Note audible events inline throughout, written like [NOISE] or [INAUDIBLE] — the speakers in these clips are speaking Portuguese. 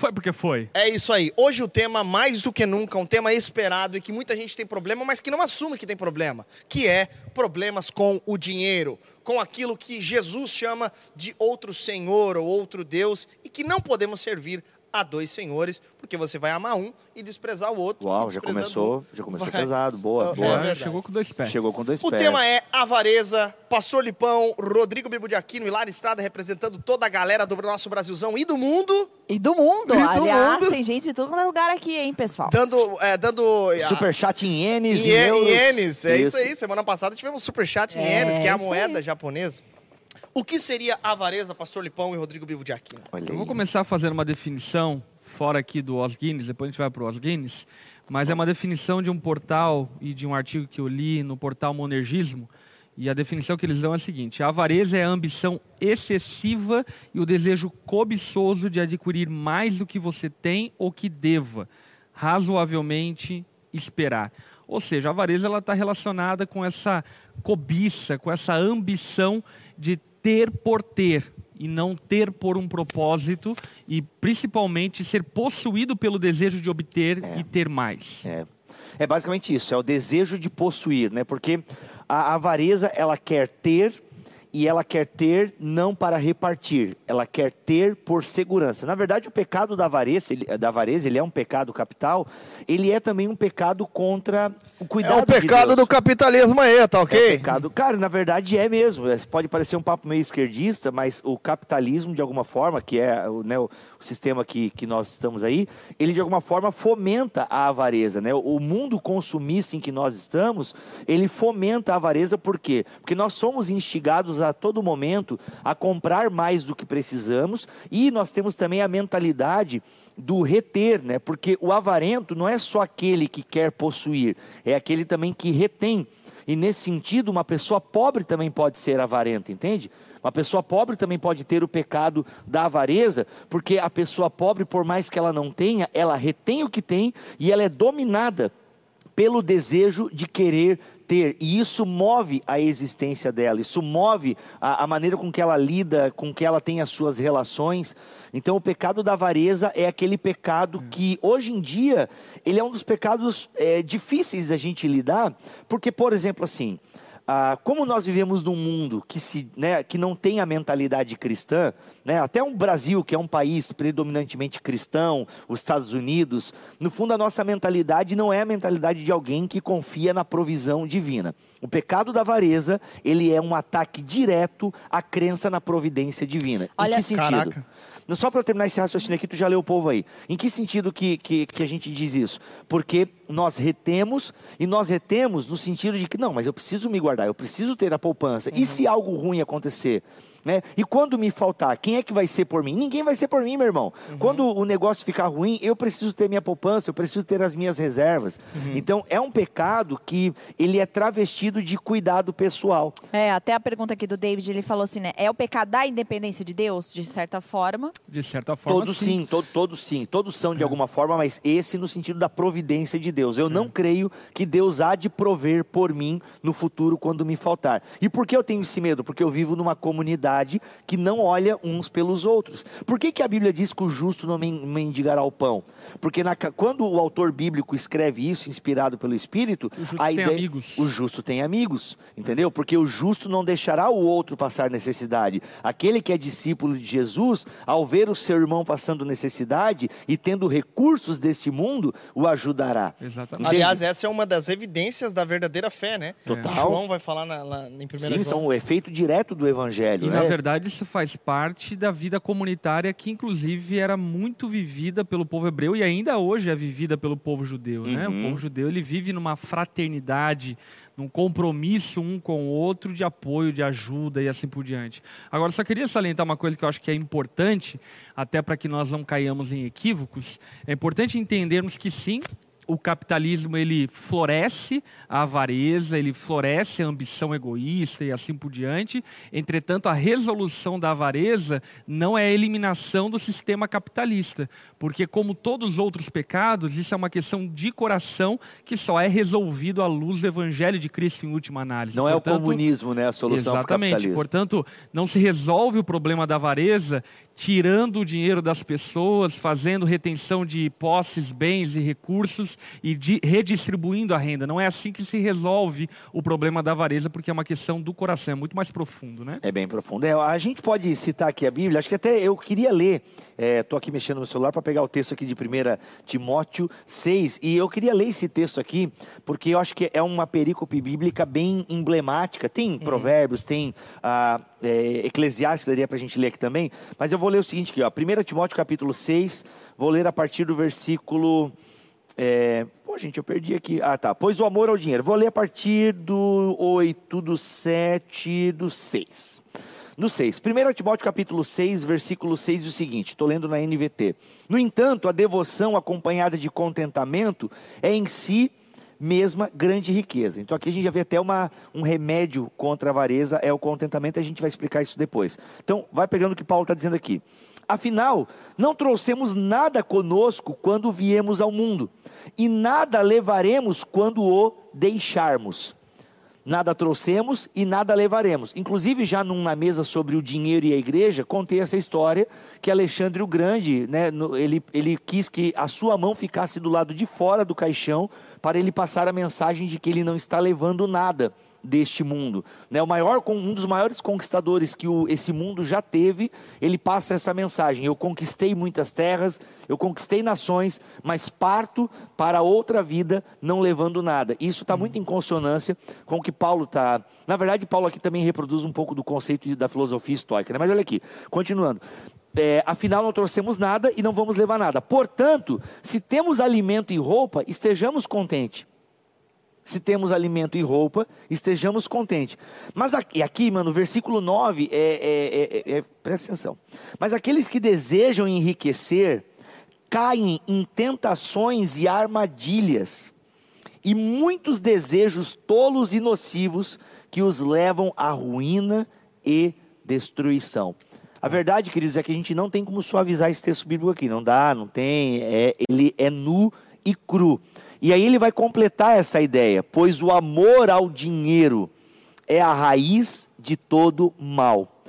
Foi porque foi. É isso aí. Hoje o tema, mais do que nunca, um tema esperado e que muita gente tem problema, mas que não assume que tem problema, que é problemas com o dinheiro, com aquilo que Jesus chama de outro Senhor ou outro Deus e que não podemos servir a dois senhores, porque você vai amar um e desprezar o outro. Uau, já começou, já começou vai- pesado. Boa, É boa. verdade. chegou com dois pés. Chegou com dois O pés. tema é avareza, Pastor Lipão, Rodrigo Bibo de Aquino e Lara Estrada representando toda a galera do nosso Brasilzão e do mundo, E do mundo, E do aliás, mundo. tem gente de todo lugar aqui, hein, pessoal? dando... É, dando Superchat em ienes, Em, em, euros. em ienes, é isso. aí. Semana passada tivemos superchat em É, ienes, que é a isso moeda japonesa. O que seria avareza, Pastor Lipão e Rodrigo Bibo de Aquino? Olha Eu vou aí. começar fazendo uma definição fora aqui do Os Guinness, depois a gente vai para o Os Guinness, mas é uma definição de um portal e de um artigo que eu li no portal Monergismo, e a definição que eles dão é a seguinte: a avareza é a ambição excessiva e o desejo cobiçoso de adquirir mais do que você tem ou que deva, razoavelmente esperar. Ou seja, a avareza ela está relacionada com essa cobiça, com essa ambição de ter por ter e não ter por um propósito e principalmente ser possuído pelo desejo de obter e ter mais. É. É basicamente isso, é o desejo de possuir, né? Porque a avareza, ela quer ter e ela quer ter não para repartir, ela quer ter por segurança. Na verdade, o pecado da avareza, ele, da avareza, ele é um pecado capital, ele é também um pecado contra o cuidado de Deus. capitalismo aí, tá É o pecado. Cara, na verdade é mesmo. É, Pode parecer um papo meio esquerdista, mas o capitalismo, de alguma forma, que é o, né, o, o sistema que, que nós estamos aí, ele de alguma forma fomenta a avareza. Né? O mundo consumista em que nós estamos, ele fomenta a avareza por quê? Porque nós somos instigados a todo momento a comprar mais do que precisamos e nós temos também a mentalidade do reter, né? Porque o avarento não é só aquele que quer possuir, é aquele também que retém. E nesse sentido, uma pessoa pobre também pode ser avarenta, entende? Uma pessoa pobre também pode ter o pecado da avareza, porque a pessoa pobre, por mais que ela não tenha, ela retém o que tem e ela é dominada pelo desejo de querer ter. E isso move a existência dela, isso move a, a maneira com que ela lida, com que ela tem as suas relações. Então, o pecado da avareza é aquele pecado que, hoje em dia, ele é um dos pecados é, difíceis da gente lidar, porque, por exemplo, assim. Ah, como nós vivemos num mundo que, se, né, que não tem a mentalidade cristã, né, até um Brasil, que é um país predominantemente cristão, os Estados Unidos, no fundo a nossa mentalidade não é a mentalidade de alguém que confia na provisão divina. O pecado da avareza, ele é um ataque direto à crença na providência divina. Olha- em que sentido? Caraca. Só para terminar esse raciocínio aqui, tu já leu o povo aí. Em que sentido que, que, que a gente diz isso? Porque nós retemos, e nós retemos no sentido de que, não, mas eu preciso me guardar, eu preciso ter a poupança. E se algo ruim acontecer? Né? E quando me faltar, quem é que vai ser por mim? Ninguém vai ser por mim, meu irmão. Quando o negócio ficar ruim, eu preciso ter minha poupança, eu preciso ter as minhas reservas. Então, é um pecado que ele é travestido de cuidado pessoal. É, até a pergunta aqui do David, ele falou assim, né? É o pecado da independência de Deus, de certa forma. De certa forma, Todos sim, to- todos sim, todos são de alguma forma, mas esse no sentido da providência de Deus. Eu não creio que Deus há de prover por mim no futuro quando me faltar. E por que eu tenho esse medo? Porque eu vivo numa comunidade que não olha uns pelos outros. Por que, que a Bíblia diz que o justo não men- mendigará o pão? Porque na quando o autor bíblico escreve isso, inspirado pelo Espírito, O justo a tem ideia, amigos. o justo tem amigos, entendeu? Porque o justo não deixará o outro passar necessidade. Aquele que é discípulo de Jesus, ao ver o seu irmão passando necessidade e tendo recursos desse mundo, o ajudará. Exatamente. Entende? Aliás, essa é uma das evidências da verdadeira fé, né? Total. João vai falar na, lá em primeira Sim, João. são o efeito direto do evangelho. E né? Na verdade isso faz parte da vida comunitária que inclusive era muito vivida pelo povo hebreu e ainda hoje é vivida pelo povo judeu, né? O Uhum. povo judeu ele vive numa fraternidade, num compromisso um com o outro de apoio, de ajuda e assim por diante. Agora só queria salientar uma coisa que eu acho que é importante, até para que nós não caiamos em equívocos, é importante entendermos que sim, o capitalismo ele floresce a avareza, ele floresce a ambição egoísta e assim por diante. Entretanto, a resolução da avareza não é a eliminação do sistema capitalista, porque como todos os outros pecados, isso é uma questão de coração que só é resolvido à luz do evangelho de Cristo em última análise. Não Portanto, é o comunismo, né, a solução Exatamente. Portanto, não se resolve o problema da avareza tirando o dinheiro das pessoas, fazendo retenção de posses, bens e recursos e de, redistribuindo a renda. Não é assim que se resolve o problema da avareza, porque é uma questão do coração, é muito mais profundo, né? É bem profundo. É, a gente pode citar aqui a Bíblia, acho que até eu queria ler, estou é, aqui mexendo no celular para pegar o texto aqui de 1 Timóteo 6, e eu queria ler esse texto aqui, porque eu acho que é uma perícope bíblica bem emblemática. Tem provérbios, tem ah, é, Eclesiastes, daria para a gente ler aqui também, mas eu vou ler o seguinte aqui, ó, 1 Timóteo capítulo 6, vou ler a partir do versículo... É, pô, gente, eu perdi aqui. Ah, tá. Pois o amor ao dinheiro. Vou ler a partir do 8, do 7, do 6. No 6. 1 Timóteo capítulo 6, versículo 6, o seguinte, estou lendo na NVT. No entanto, a devoção acompanhada de contentamento é em si mesma grande riqueza. Então aqui a gente já vê até uma, um remédio contra a avareza, é o contentamento, a gente vai explicar isso depois. Então, vai pegando o que Paulo está dizendo aqui. Afinal, não trouxemos nada conosco quando viemos ao mundo, e nada levaremos quando o deixarmos. Nada trouxemos e nada levaremos. Inclusive, já numa mesa sobre o dinheiro e a igreja, contei essa história que Alexandre o Grande, né, ele, ele quis que a sua mão ficasse do lado de fora do caixão para ele passar a mensagem de que ele não está levando nada deste mundo. Né? O maior, um dos maiores conquistadores que o, esse mundo já teve, ele passa essa mensagem: eu conquistei muitas terras, eu conquistei nações, mas parto para outra vida, não levando nada. Isso está muito em consonância com o que Paulo está. Na verdade, Paulo aqui também reproduz um pouco do conceito da filosofia estoica. Né? Mas olha aqui, continuando. É, afinal, não trouxemos nada e não vamos levar nada. Portanto, se temos alimento e roupa, estejamos contentes se temos alimento e roupa, estejamos contentes. Mas aqui, aqui mano, versículo 9, é, é, é, é, presta atenção. Mas aqueles que desejam enriquecer, caem em tentações e armadilhas, e muitos desejos tolos e nocivos que os levam à ruína e destruição. A verdade, queridos, é que a gente não tem como suavizar esse texto bíblico aqui. Não dá, não tem. É, ele é nu e cru. E aí ele vai completar essa ideia, pois o amor ao dinheiro é a raiz de todo mal.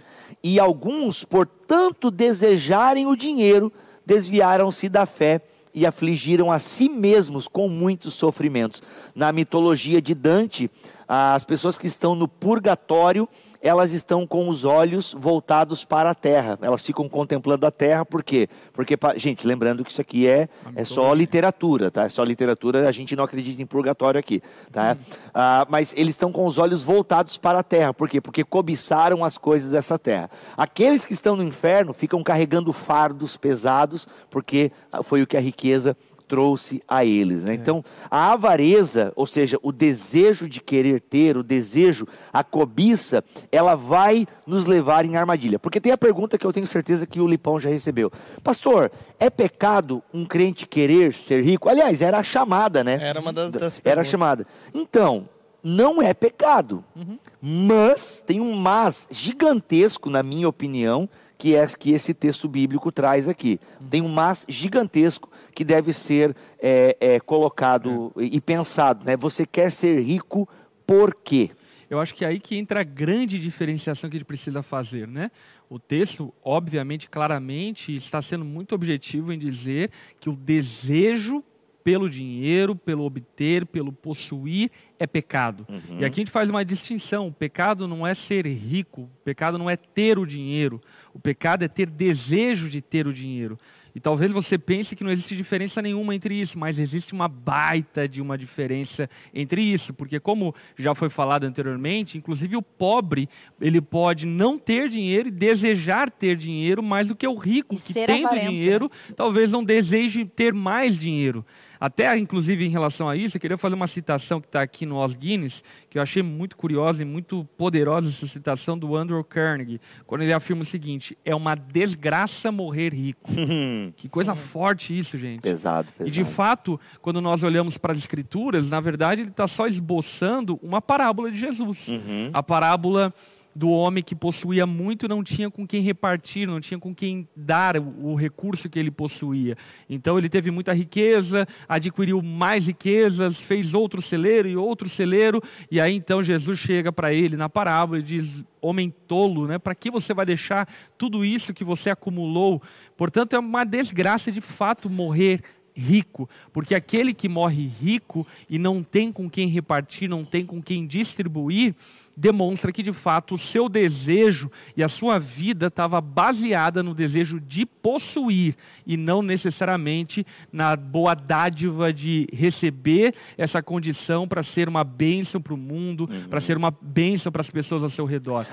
E alguns, por tanto desejarem o dinheiro, desviaram-se da fé e afligiram a si mesmos com muitos sofrimentos. Na mitologia de Dante, as pessoas que estão no purgatório elas estão com os olhos voltados para a terra. Elas ficam contemplando a terra, por quê? Porque, gente, lembrando que isso aqui é, é só literatura, tá? É só literatura, a gente não acredita em purgatório aqui, tá? Hum. Ah, mas eles estão com os olhos voltados para a terra, por quê? Porque cobiçaram as coisas dessa terra. Aqueles que estão no inferno ficam carregando fardos pesados, porque foi o que a riqueza trouxe a eles. Né? É. Então, a avareza, ou seja, o desejo de querer ter, o desejo, a cobiça, ela vai nos levar em armadilha. Porque tem a pergunta que eu tenho certeza que o Lipão já recebeu: Pastor, é pecado um crente querer ser rico? Aliás, era a chamada, né? Era uma das, das Era a chamada. Então, não é pecado. Uhum. Mas tem um mas gigantesco, na minha opinião, que é que esse texto bíblico traz aqui. Uhum. Tem um mas gigantesco que deve ser é, é, colocado é. e pensado. Né? Você quer ser rico por quê? Eu acho que é aí que entra a grande diferenciação que a gente precisa fazer, né? O texto, obviamente, claramente, está sendo muito objetivo em dizer que o desejo pelo dinheiro, pelo obter, pelo possuir, é pecado. Uhum. E aqui a gente faz uma distinção. O pecado não é ser rico, o pecado não é ter o dinheiro. O pecado é ter desejo de ter o dinheiro. E talvez você pense que não existe diferença nenhuma entre isso, mas existe uma baita de uma diferença entre isso, porque como já foi falado anteriormente, inclusive o pobre, ele pode não ter dinheiro e desejar ter dinheiro mais do que o rico, que tendo avarento. dinheiro, talvez não deseje ter mais dinheiro. Até, inclusive, em relação a isso, eu queria fazer uma citação que está aqui no Os Guinness, que eu achei muito curiosa e muito poderosa essa citação do Andrew Carnegie, quando ele afirma o seguinte: é uma desgraça morrer rico. Hum, Que coisa forte isso, gente. pesado, pesado. E de fato, quando nós olhamos para as escrituras, na verdade ele está só esboçando uma parábola de Jesus. Uhum. A parábola do homem que possuía muito não tinha com quem repartir, não tinha com quem dar o, o recurso que ele possuía. Então ele teve muita riqueza, adquiriu mais riquezas, fez outro celeiro e outro celeiro, e aí então Jesus chega para ele na parábola e diz: Homem tolo, né? Para que você vai deixar tudo isso que você acumulou? Portanto, é uma desgraça de fato morrer rico, porque aquele que morre rico e não tem com quem repartir, não tem com quem distribuir, demonstra que de fato o seu desejo e a sua vida estava baseada no desejo de possuir e não necessariamente na boa dádiva de receber essa condição para ser uma bênção para o mundo, para ser uma bênção para as pessoas ao seu redor.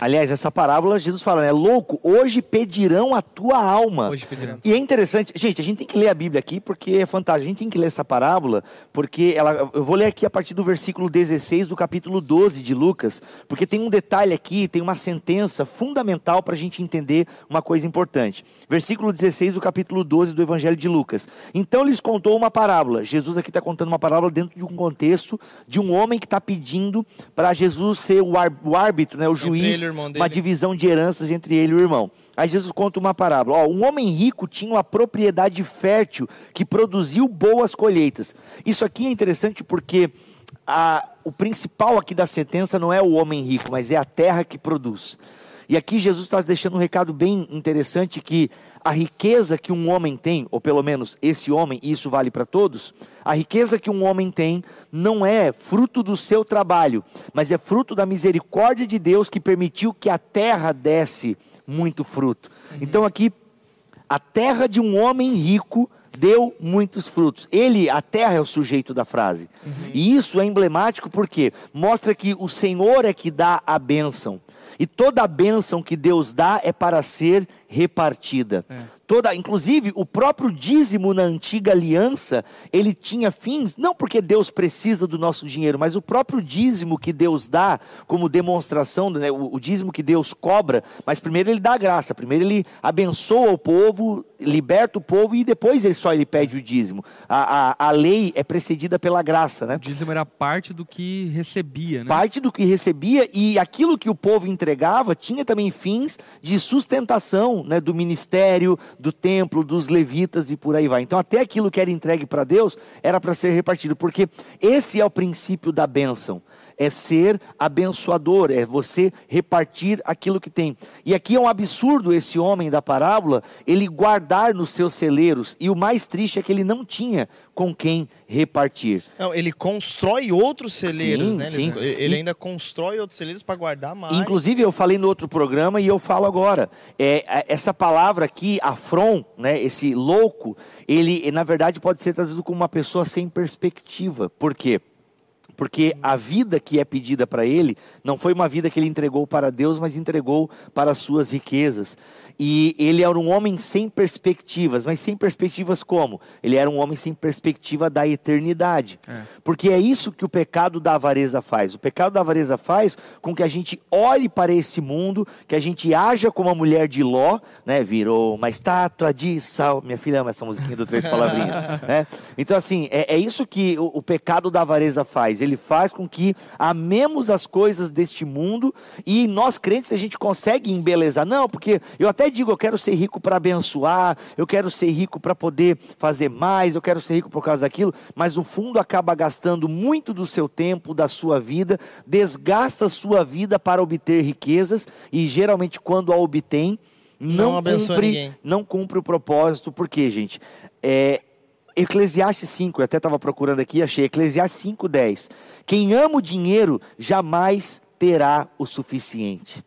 Aliás, essa parábola, Jesus fala, né? Louco, hoje pedirão a tua alma. Hoje pedirão. E é interessante, gente, a gente tem que ler a Bíblia aqui porque é fantástico. A gente tem que ler essa parábola porque ela, eu vou ler aqui a partir do versículo 16 do capítulo 12 de Lucas, porque tem um detalhe aqui, tem uma sentença fundamental para a gente entender uma coisa importante. Versículo 16 do capítulo 12 do Evangelho de Lucas. Então lhes contou uma parábola. Jesus aqui está contando uma parábola dentro de um contexto de um homem que está pedindo para Jesus ser o, árbitro, né, o juiz, irmão uma dele. divisão de heranças entre ele e o irmão. Aí Jesus conta uma parábola. Ó, um homem rico tinha uma propriedade fértil que produziu boas colheitas. Isso aqui é interessante porque a- o principal aqui da sentença não é o homem rico, mas é a terra que produz. E aqui Jesus está deixando um recado bem interessante que a riqueza que um homem tem, ou pelo menos esse homem, e isso vale para todos, a riqueza que um homem tem não é fruto do seu trabalho, mas é fruto da misericórdia de Deus que permitiu que a terra desse muito fruto. Então aqui a terra de um homem rico deu muitos frutos. Ele, a terra é o sujeito da frase. E isso é emblemático porque mostra que o Senhor é que dá a bênção. E toda a bênção que Deus dá é para ser repartida. Toda, inclusive, o próprio dízimo na antiga aliança, ele tinha fins, não porque Deus precisa do nosso dinheiro, mas o próprio dízimo que Deus dá como demonstração, né, o, o dízimo que Deus cobra, mas primeiro ele dá a graça, primeiro ele abençoa o povo, liberta o povo e depois ele só ele pede o dízimo. A, a, a lei é precedida pela graça, né? O dízimo era parte do que recebia, né? parte do que recebia e aquilo que o povo entregava tinha também fins de sustentação né, do ministério, do templo, dos levitas e por aí vai. Então, até aquilo que era entregue para Deus era para ser repartido, porque esse é o princípio da bênção. É ser abençoador, é você repartir aquilo que tem. E aqui é um absurdo esse homem da parábola, ele guardar nos seus celeiros. E o mais triste é que ele não tinha com quem repartir. Não, ele constrói outros celeiros, Sim, né? sim. Ele, ainda constrói outros celeiros para guardar mais. Inclusive, eu falei no outro programa e eu falo agora. É, a- essa palavra aqui, afron, né, esse louco, ele, na verdade, pode ser traduzido como uma pessoa sem perspectiva. Por quê? Porque a vida que é pedida para ele não foi uma vida que ele entregou para Deus, mas entregou para as suas riquezas. E ele era um homem sem perspectivas, mas sem perspectivas como? Ele era um homem sem perspectiva da eternidade. É. Porque é isso que o pecado da avareza faz. O pecado da avareza faz com que a gente olhe para esse mundo, que a gente haja como a mulher de Ló, né? Virou uma estátua de sal. Minha filha ama essa musiquinha do Três Palavrinhas. [LAUGHS] né? Então, assim, é, é isso que o, o pecado da avareza faz. Ele faz com que amemos as coisas deste mundo e nós crentes a gente consegue embelezar. Não, porque eu até digo, eu quero ser rico para abençoar, eu quero ser rico para poder fazer mais, eu quero ser rico por causa daquilo, mas no fundo acaba gastando muito do seu tempo, da sua vida, desgasta a sua vida para obter riquezas e geralmente quando a obtém, Não não, cumpre, ninguém. não cumpre o propósito, porque, gente, é, Eclesiastes 5, eu até estava procurando aqui, achei, Eclesiastes 5,10. Quem ama o dinheiro jamais terá o suficiente.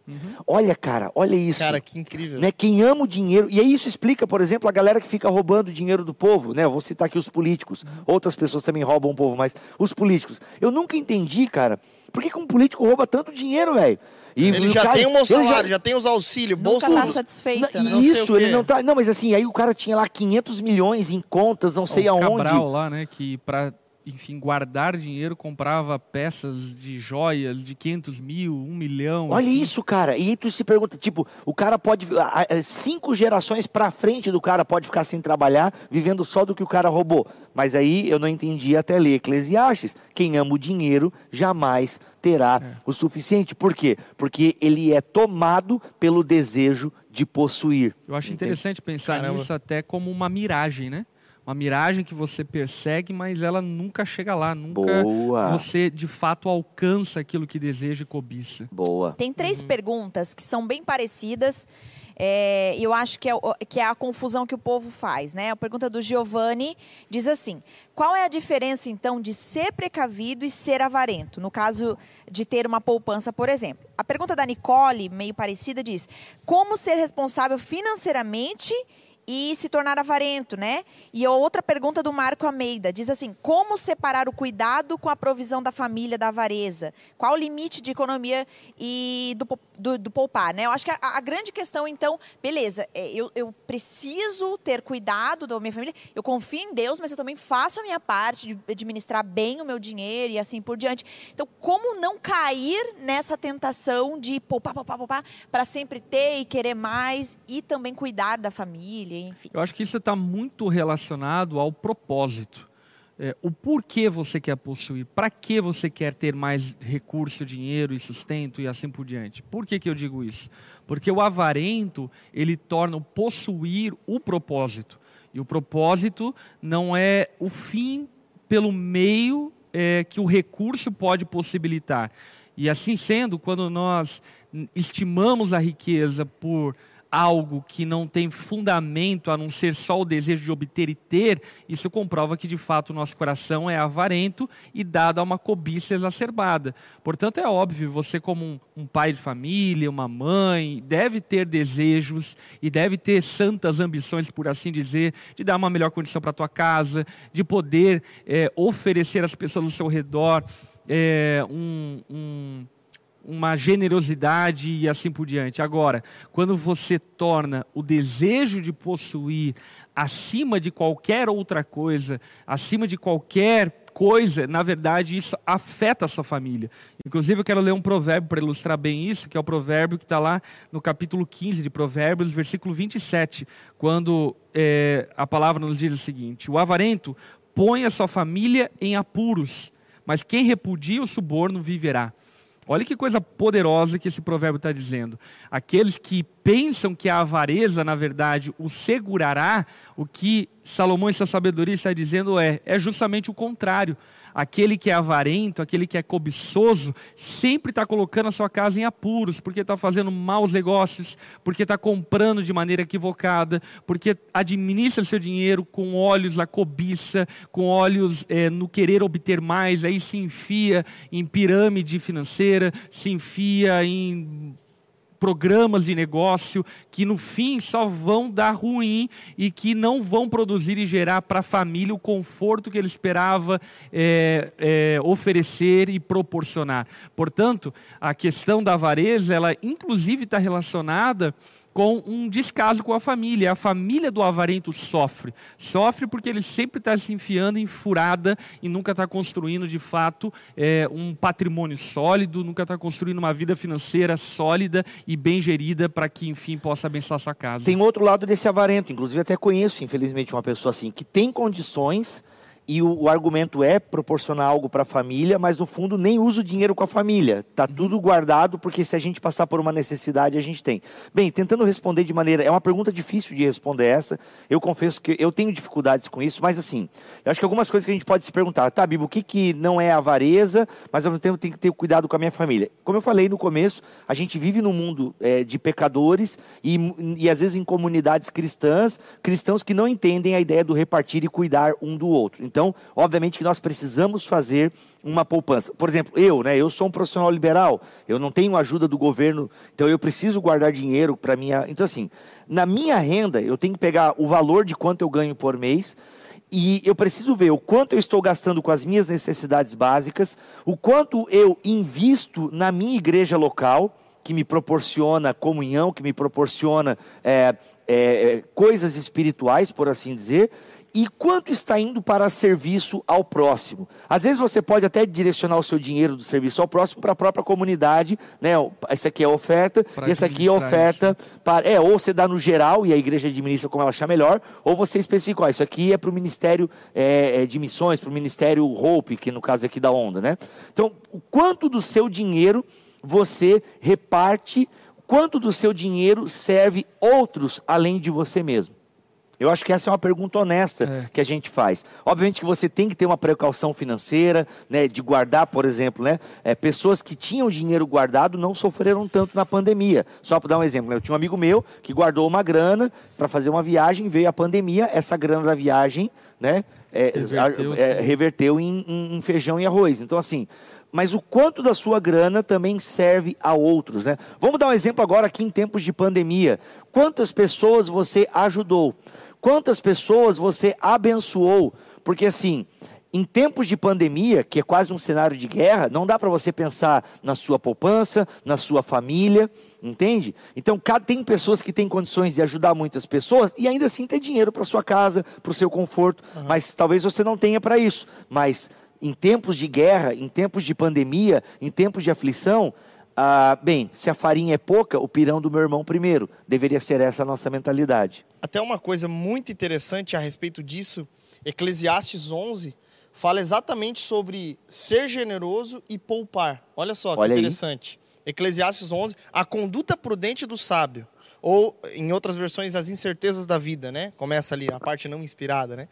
Olha, cara, olha isso. Cara, que incrível. Né, quem ama o dinheiro, e aí isso explica, por exemplo, a galera que fica roubando o dinheiro do povo, né? Eu vou citar aqui os políticos, outras pessoas também roubam o povo, mas os políticos. Eu nunca entendi, cara, por que, que um político rouba tanto dinheiro, velho? E Ele o já cara- tem um bom ele já- salário, já... tem os auxílios, Nunca bolsa. tá satisfeita. não, né? não isso, o ele não tá. Não, mas assim, aí o cara tinha lá 500 milhões em contas, não sei o aonde. Cabral lá, né, que para enfim, guardar dinheiro, comprava peças de joias de 500 mil, 1 milhão. Olha assim. isso, cara. E aí tu se pergunta, tipo, o cara pode. Cinco gerações pra frente do cara pode ficar sem trabalhar, vivendo só do que o cara roubou. Mas aí eu não entendi até ler Eclesiastes. Quem ama o dinheiro jamais terá o suficiente. Por quê? Porque ele é tomado pelo desejo de possuir. Eu acho Entende? interessante pensar Caramba. nisso até como uma miragem, né? Uma miragem que você persegue, mas ela nunca chega lá, nunca Boa. você de fato alcança aquilo que deseja e cobiça. Boa. Tem três Uhum. perguntas que são bem parecidas. é, E eu acho que é, que é a confusão que o povo faz, né? A pergunta do Giovanni diz assim: qual é a diferença então de ser precavido e ser avarento? No caso de ter uma poupança, por exemplo. A pergunta da Nicole, meio parecida, diz: como ser responsável financeiramente e se tornar avarento, né? E outra pergunta do Marco Almeida diz assim: como separar o cuidado com a provisão da família da avareza? Qual o limite de economia e do, do, do poupar, né? Eu acho que a, a grande questão, então, beleza, é, eu, eu preciso ter cuidado da minha família, eu confio em Deus, mas eu também faço a minha parte de administrar bem o meu dinheiro e assim por diante. Então, como não cair nessa tentação de poupar, poupar, poupar, para sempre ter e querer mais e também cuidar da família, enfim. Eu acho que isso está muito relacionado ao propósito. É, o porquê você quer possuir, para que você quer ter mais recurso, dinheiro e sustento e assim por diante. Por que, que eu digo isso? Porque o avarento, ele torna o possuir o propósito. E o propósito não é o fim pelo meio é, que o recurso pode possibilitar. E assim sendo, quando nós estimamos a riqueza por algo que não tem fundamento a não ser só o desejo de obter e ter, isso comprova que de fato o nosso coração é avarento e dado a uma cobiça exacerbada. Portanto, é óbvio, você, como um, um pai de família, uma mãe, deve ter desejos e deve ter santas ambições, por assim dizer, de dar uma melhor condição para a tua casa, de poder eh, oferecer às pessoas ao seu redor eh, um- um uma generosidade e assim por diante. Agora, quando você torna o desejo de possuir acima de qualquer outra coisa, acima de qualquer coisa, na verdade, isso afeta a sua família. Inclusive, eu quero ler um provérbio para ilustrar bem isso, que é o provérbio que está lá no capítulo 15 de Provérbios, versículo 27, quando eh, a palavra nos diz o seguinte: O avarento põe a sua família em apuros, mas quem repudia o suborno viverá. Olha que coisa poderosa que esse provérbio está dizendo. Aqueles que pensam que a avareza, na verdade, o segurará, o que Salomão em sua sabedoria está dizendo é, é justamente o contrário. Aquele que é avarento, aquele que é cobiçoso, sempre está colocando a sua casa em apuros, porque está fazendo maus negócios, porque está comprando de maneira equivocada, porque administra seu dinheiro com olhos na cobiça, com olhos eh, no querer obter mais, aí se enfia em pirâmide financeira, se enfia em programas de negócio que no fim só vão dar ruim e que não vão produzir e gerar para a família o conforto que ele esperava é, é, oferecer e proporcionar. Portanto, a questão da avareza, ela inclusive está relacionada com um descaso com a família. A família do avarento sofre. Sofre porque ele sempre está se enfiando em furada e nunca está construindo de fato é, um patrimônio sólido, nunca está construindo uma vida financeira sólida e bem gerida para que, enfim, possa abençoar sua casa. Tem outro lado desse avarento, inclusive até conheço, infelizmente, uma pessoa assim, que tem condições e o, o argumento é proporcionar algo para a família, mas no fundo nem usa o dinheiro com a família. Tá tudo guardado, porque se a gente passar por uma necessidade, a gente tem. Bem, tentando responder de maneira. É uma pergunta difícil de responder essa. Eu confesso que eu tenho dificuldades com isso, mas assim, eu acho que algumas coisas que a gente pode se perguntar, tá, Bibo, o que, que não é avareza, mas ao mesmo tempo tem que ter cuidado com a minha família. Como eu falei no começo, a gente vive num mundo é, de pecadores e, e às vezes em comunidades cristãs, cristãos que não entendem a ideia do repartir e cuidar um do outro. Então, obviamente que nós precisamos fazer uma poupança. Por exemplo, eu, né, eu sou um profissional liberal, eu não tenho ajuda do governo, então eu preciso guardar dinheiro para minha. Então, assim, na minha renda, eu tenho que pegar o valor de quanto eu ganho por mês. E eu preciso ver o quanto eu estou gastando com as minhas necessidades básicas, o quanto eu invisto na minha igreja local, que me proporciona comunhão, que me proporciona é, é, coisas espirituais, por assim dizer, e quanto está indo para serviço ao próximo. Às vezes você pode até direcionar o seu dinheiro do serviço ao próximo para a própria comunidade, né? Essa aqui é a oferta, Pra e essa aqui é a oferta para, é, ou você dá no geral e a igreja administra como ela achar melhor, ou você especifica, ó, isso aqui é para o ministério é, é, de missões, para o ministério Hope, que no caso aqui da onda, né? Então, o quanto do seu dinheiro você reparte, quanto do seu dinheiro serve outros além de você mesmo? Eu acho que essa é uma pergunta honesta É. que a gente faz. Obviamente que você tem que ter uma precaução financeira, né, de guardar, por exemplo, né, é, pessoas que tinham dinheiro guardado não sofreram tanto na pandemia. Só para dar um exemplo, né, eu tinha um amigo meu que guardou uma grana para fazer uma viagem, veio a pandemia, essa grana da viagem, né, é, Reverteu, a- é, reverteu em, em- em feijão e arroz. Então assim, mas o quanto da sua grana também serve a outros, né? Vamos dar um exemplo agora aqui em tempos de pandemia. Quantas pessoas você ajudou? Quantas pessoas você abençoou? Porque assim, em tempos de pandemia, que é quase um cenário de guerra, não dá para você pensar na sua poupança, na sua família, entende? Então, tem pessoas que têm condições de ajudar muitas pessoas e ainda assim ter dinheiro para sua casa, para o seu conforto, mas talvez você não tenha para isso. Mas em tempos de guerra, em tempos de pandemia, em tempos de aflição, ah, bem, se a farinha é pouca, o pirão do meu irmão primeiro. Deveria ser essa a nossa mentalidade. Até uma coisa muito interessante a respeito disso, Eclesiastes 11 fala exatamente sobre ser generoso e poupar. Olha só que Olha aí. interessante. Eclesiastes 11, a conduta prudente do sábio. Ou, em outras versões, as incertezas da vida, né? Começa ali a parte não inspirada, né?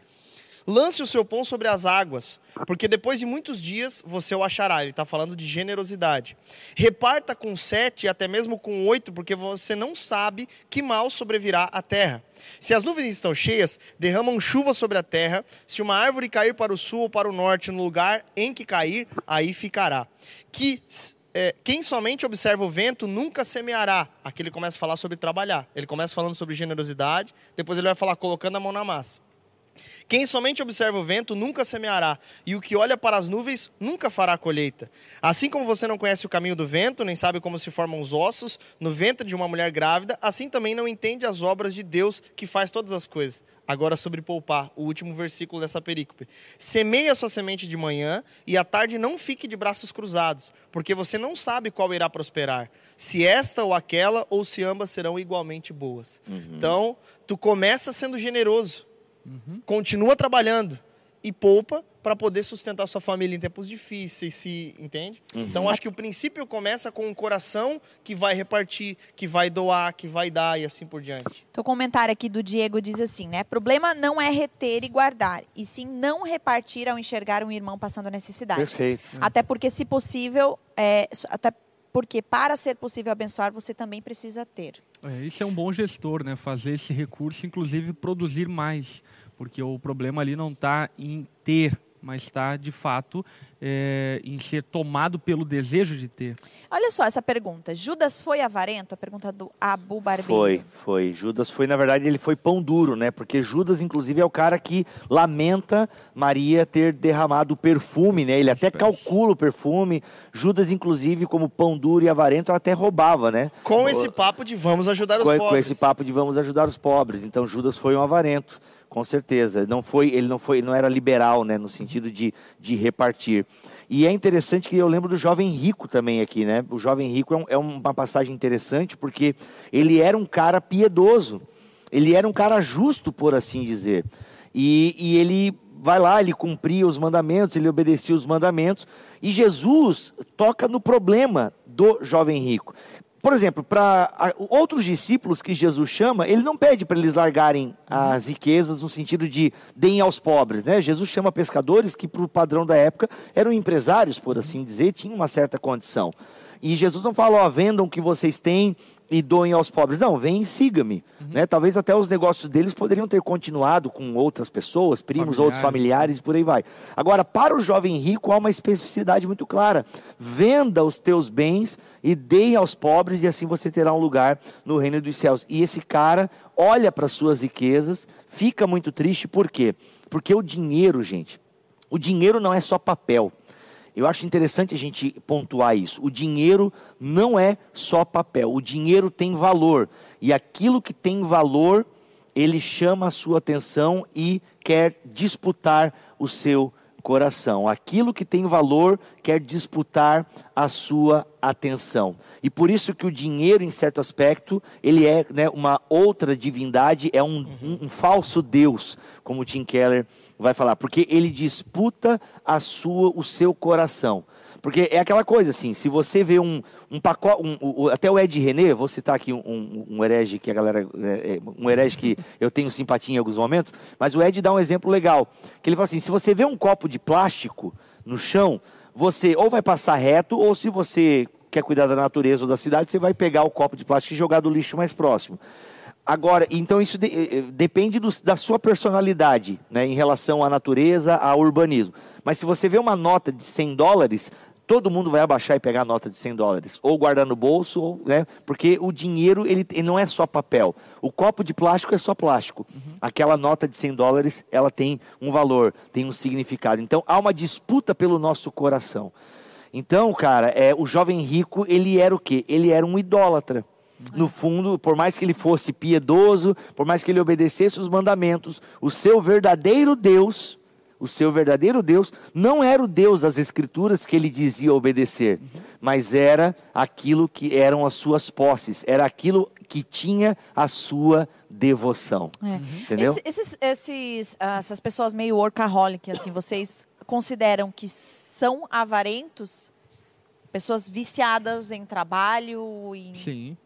Lance o seu pão sobre as águas, porque depois de muitos dias você o achará. Ele está falando de generosidade. Reparta com sete e até mesmo com oito, porque você não sabe que mal sobrevirá à terra. Se as nuvens estão cheias, derramam chuva sobre a terra. Se uma árvore cair para o sul ou para o norte, no lugar em que cair, aí ficará. Que é, quem somente observa o vento nunca semeará. Aqui ele começa a falar sobre trabalhar. Ele começa falando sobre generosidade, depois ele vai falar colocando a mão na massa. Quem somente observa o vento nunca semeará, e o que olha para as nuvens nunca fará colheita. Assim como você não conhece o caminho do vento, nem sabe como se formam os ossos no ventre de uma mulher grávida, assim também não entende as obras de Deus que faz todas as coisas. Agora sobre poupar, o último versículo dessa perícope. Semeie a sua semente de manhã e à tarde não fique de braços cruzados, porque você não sabe qual irá prosperar, se esta ou aquela ou se ambas serão igualmente boas. Então, tu começa sendo generoso continua trabalhando e poupa para poder sustentar sua família em tempos difíceis, se entende? Então acho que o princípio começa com um coração que vai repartir, que vai doar, que vai dar e assim por diante. Então, o comentário aqui do Diego diz assim, né? Problema não é reter e guardar, e sim não repartir ao enxergar um irmão passando necessidade. Perfeito. Até porque, se possível, é, até porque para ser possível abençoar, você também precisa ter. É, isso é um bom gestor, né? Fazer esse recurso, inclusive produzir mais, porque o problema ali não está em ter, mas está de fato é, em ser tomado pelo desejo de ter. Olha só essa pergunta. Judas foi avarento? A pergunta do Abu Barbeiro. Foi, foi. Judas foi, na verdade, ele foi pão duro, né? Porque Judas, inclusive, é o cara que lamenta Maria ter derramado o perfume, né? Ele até calcula o perfume. Judas, inclusive, como pão duro e avarento, até roubava, né? Com esse papo de vamos ajudar os com, pobres. com esse papo de vamos ajudar os pobres. Então Judas foi um avarento, com certeza. Não foi, ele não foi, não era liberal, né, no sentido de, de repartir. E é interessante que eu lembro do jovem rico também aqui, né? O jovem rico é, um- é uma passagem interessante porque ele era um cara piedoso, ele era um cara justo, por assim dizer. E, e ele vai lá, ele cumpria os mandamentos, ele obedecia os mandamentos. E Jesus toca no problema do jovem rico. Por exemplo, para outros discípulos que Jesus chama, ele não pede para eles largarem as riquezas no sentido de deem aos pobres, né? Jesus chama pescadores que, para o padrão da época, eram empresários, por assim dizer, tinham uma certa condição. E Jesus não fala, ó, vendam o que vocês têm e doem aos pobres. Não, vem e siga-me. Né? Talvez até os negócios deles poderiam ter continuado com outras pessoas, primos, outros Familiares. familiares e por aí vai. Agora, para o jovem rico há uma especificidade muito clara. Venda os teus bens e dê aos pobres e assim você terá um lugar no reino dos céus. E esse cara olha para as suas riquezas, fica muito triste, por quê? Porque o dinheiro, gente, o dinheiro não é só papel. Eu acho interessante a gente pontuar isso. O dinheiro não é só papel. O dinheiro tem valor. E aquilo que tem valor, ele chama a sua atenção e quer disputar o seu coração. Aquilo que tem valor quer disputar a sua atenção. E por isso que o dinheiro, em certo aspecto, ele é né, uma outra divindade, é um, um, um falso Deus, como Tim Keller vai falar, porque ele disputa a sua, o seu coração. Porque é aquela coisa assim, se você vê um, um pacote, um, um, até o Ed René, vou citar aqui um, um, herege que a galera, é, é, um herege que eu tenho simpatia em alguns momentos, mas o Ed dá um exemplo legal, que ele fala assim, se você vê um copo de plástico no chão, você ou vai passar reto, ou se você quer cuidar da natureza ou da cidade, você vai pegar o copo de plástico e jogar do lixo mais próximo. Agora, então isso de, eh, eh, depende do, da sua personalidade né, em relação à natureza, ao urbanismo. Mas se você vê uma nota de 100 dólares, todo mundo vai abaixar e pegar a nota de 100 dólares, ou guardar no bolso, ou, né? porque o dinheiro ele, ele, não é só papel. O copo de plástico é só plástico. Uhum. Aquela nota de 100 dólares, ela tem um valor, tem um significado. Então há uma disputa pelo nosso coração. Então, cara, é, o jovem rico, ele era o quê? Ele era um idólatra. No fundo, por mais que ele fosse piedoso, por mais que ele obedecesse os mandamentos, o seu verdadeiro Deus o seu verdadeiro Deus não era o Deus das Escrituras que ele dizia obedecer, mas era aquilo que eram as suas posses, era aquilo que tinha a sua devoção. É. Uhum. Entendeu? esses, esses, essas pessoas meio workaholic, assim, vocês consideram que são avarentos? Pessoas viciadas em trabalho? Em... Sim.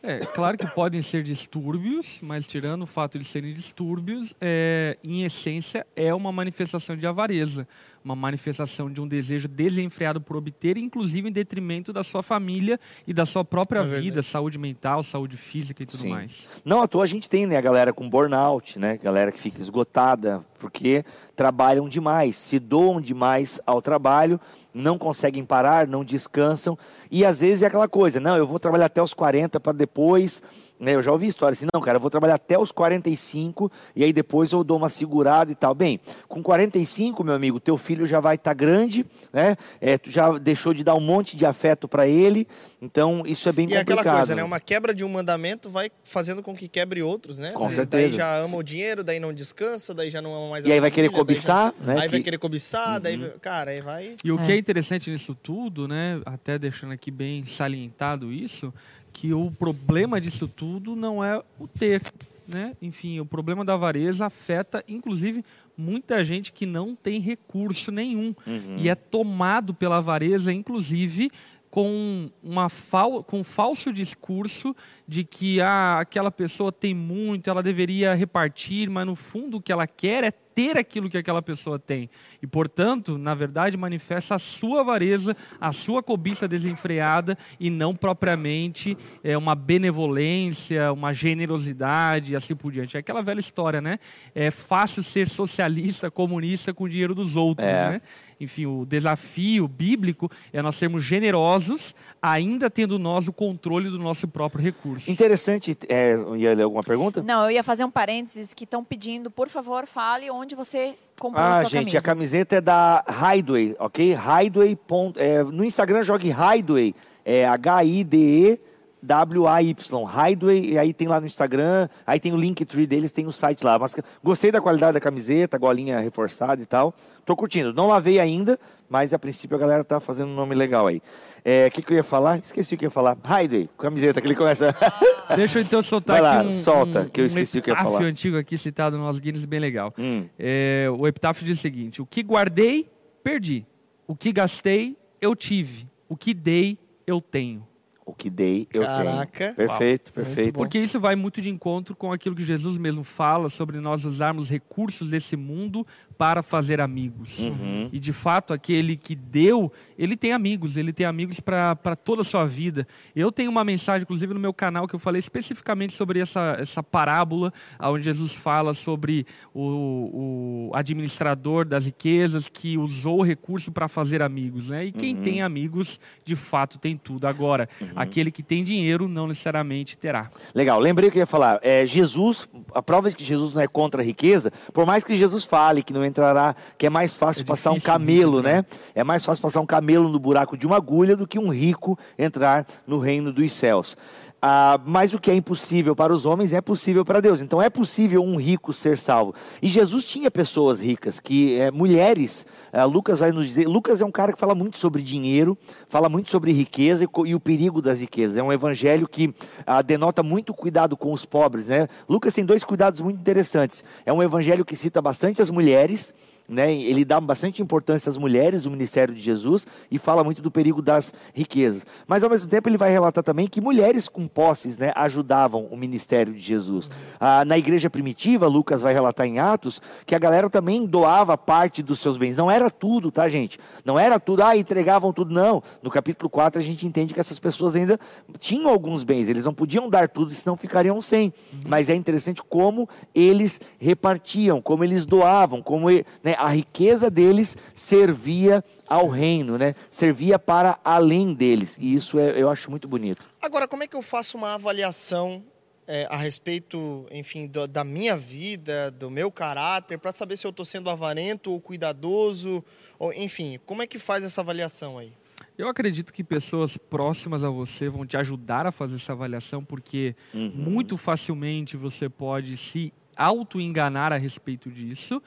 É, claro que podem ser distúrbios, mas tirando o fato de serem distúrbios, é, em essência é uma manifestação de avareza, uma manifestação de um desejo desenfreado por obter, inclusive em detrimento da sua família e da sua própria é vida, saúde mental, saúde física e tudo Sim. mais. Não à toa a gente tem né, a galera com burnout, né, galera que fica esgotada, porque trabalham demais, se doam demais ao trabalho não conseguem parar, não descansam. E às vezes é aquela coisa, não, eu vou trabalhar até os 40 para depois né, eu já ouvi histórias assim, não, cara, eu vou trabalhar até os 45 e aí depois eu dou uma segurada e tal. Bem, com 45, meu amigo, teu filho já vai estar tá grande, né? É, tu já deixou de dar um monte de afeto para ele, então isso é bem e complicado. E aquela coisa, né? Uma quebra de um mandamento vai fazendo com que quebre outros, né? Com certeza. Daí já ama o dinheiro, daí não descansa, daí já não ama mais E aí vai querer cobiçar, já... né? Aí que... vai querer cobiçar, uhum. daí, cara, aí vai... E o é. que é interessante nisso tudo, né? Até deixando aqui bem salientado isso que o problema disso tudo não é o ter, né? Enfim, o problema da avareza afeta, inclusive, muita gente que não tem recurso nenhum uhum. e é tomado pela avareza, inclusive com uma fal com um falso discurso de que ah, aquela pessoa tem muito, ela deveria repartir, mas no fundo o que ela quer é ter aquilo que aquela pessoa tem. E, portanto, na verdade, manifesta a sua avareza, a sua cobiça desenfreada e não propriamente é, uma benevolência, uma generosidade e assim por diante. É aquela velha história, né? É fácil ser socialista, comunista com o dinheiro dos outros, é. né? Enfim, o desafio bíblico é nós sermos generosos, ainda tendo nós o controle do nosso próprio recurso. Interessante. É, ia ler alguma pergunta? Não, eu ia fazer um parênteses que estão pedindo, por favor, fale onde você comprou ah, a sua gente, camisa. a camiseta é da Hideaway, ok? Hideaway. É, no Instagram jogue Hideaway. É H-I-D-E W-A-Y, Hideaway, e aí tem lá no Instagram, aí tem o link tree deles, tem o site lá. Mas gostei da qualidade da camiseta, golinha reforçada e tal. Tô curtindo. Não lavei ainda, mas a princípio a galera tá fazendo um nome legal aí. O é, que, que eu ia falar? Esqueci o que eu ia falar. Hideaway, camiseta que ele começa. [LAUGHS] Deixa eu então soltar Vai lá, aqui um, solta, um, que eu esqueci um o que eu ia falar. antigo aqui citado no Os Guinness bem legal. Hum. É, o epitáfio diz o seguinte: o que guardei, perdi. O que gastei, eu tive. O que dei, eu tenho o que dei, eu Caraca. tenho. Perfeito, Uau. perfeito. Porque isso vai muito de encontro com aquilo que Jesus mesmo fala sobre nós usarmos recursos desse mundo para fazer amigos. Uhum. E de fato, aquele que deu, ele tem amigos, ele tem amigos para toda a sua vida. Eu tenho uma mensagem, inclusive, no meu canal, que eu falei especificamente sobre essa, essa parábola, onde Jesus fala sobre o, o administrador das riquezas que usou o recurso para fazer amigos. Né? E quem uhum. tem amigos, de fato, tem tudo. Agora, uhum. aquele que tem dinheiro não necessariamente terá. Legal, lembrei o que eu ia falar. É, Jesus, a prova de que Jesus não é contra a riqueza, por mais que Jesus fale que não entrará, que é mais fácil é passar um camelo, né? É mais fácil passar um camelo no buraco de uma agulha do que um rico entrar no reino dos céus. Ah, mas o que é impossível para os homens é possível para Deus. Então é possível um rico ser salvo. E Jesus tinha pessoas ricas, que é, mulheres. Ah, Lucas vai nos dizer. Lucas é um cara que fala muito sobre dinheiro, fala muito sobre riqueza e, e o perigo das riquezas. É um evangelho que ah, denota muito cuidado com os pobres. Né? Lucas tem dois cuidados muito interessantes. É um evangelho que cita bastante as mulheres né, ele dá bastante importância às mulheres do ministério de Jesus e fala muito do perigo das riquezas. Mas ao mesmo tempo ele vai relatar também que mulheres com posses né, ajudavam o ministério de Jesus. Ah, na igreja primitiva, Lucas vai relatar em Atos que a galera também doava parte dos seus bens. Não era tudo, tá, gente? Não era tudo, ah, entregavam tudo, não. No capítulo 4 a gente entende que essas pessoas ainda tinham alguns bens, eles não podiam dar tudo, senão ficariam sem. Mas é interessante como eles repartiam, como eles doavam, como né, a riqueza deles servia ao reino, né? Servia para além deles. E isso é, eu acho muito bonito. Agora, como é que eu faço uma avaliação é, a respeito, enfim, do, da minha vida, do meu caráter, para saber se eu estou sendo avarento ou cuidadoso, ou, enfim, como é que faz essa avaliação aí? Eu acredito que pessoas próximas a você vão te ajudar a fazer essa avaliação, porque uhum. muito facilmente você pode se auto-enganar a respeito disso,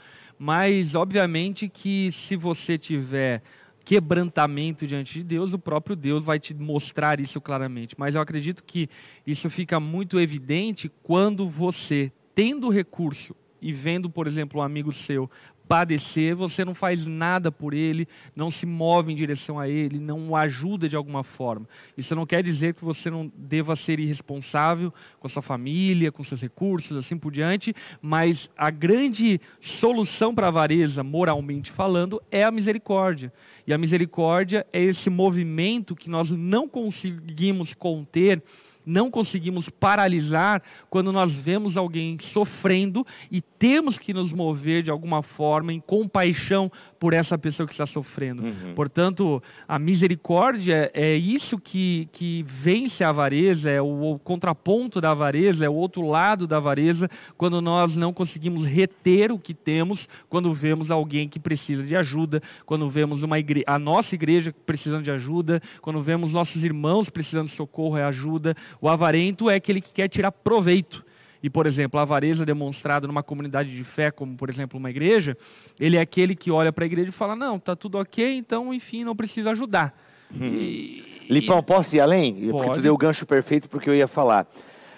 mas obviamente que se você tiver quebrantamento diante de Deus, o próprio Deus vai te mostrar isso claramente. Mas eu acredito que isso fica muito evidente quando você, tendo recurso e vendo, por exemplo, um amigo seu padecer, você não faz nada por ele, não se move em direção a ele, não o ajuda de alguma forma. Isso não quer dizer que você não deva ser irresponsável com a sua família, com seus recursos, assim por diante, mas a grande solução para a avareza, moralmente falando, é a misericórdia. E a misericórdia é esse movimento que nós não conseguimos conter não conseguimos paralisar quando nós vemos alguém sofrendo e temos que nos mover de alguma forma em compaixão por essa pessoa que está sofrendo. Uhum. Portanto, a misericórdia é isso que, que vence a avareza, é o, o contraponto da avareza, é o outro lado da avareza, quando nós não conseguimos reter o que temos, quando vemos alguém que precisa de ajuda, quando vemos uma igre a nossa igreja precisando de ajuda, quando vemos nossos irmãos precisando de socorro e ajuda, o avarento é aquele que quer tirar proveito. E, por exemplo, a avareza demonstrada numa comunidade de fé, como, por exemplo, uma igreja, ele é aquele que olha para a igreja e fala: não, está tudo ok, então, enfim, não precisa ajudar. Hum. E, Lipão, e... posso ir além? Pode. Porque tu deu o gancho perfeito porque eu ia falar.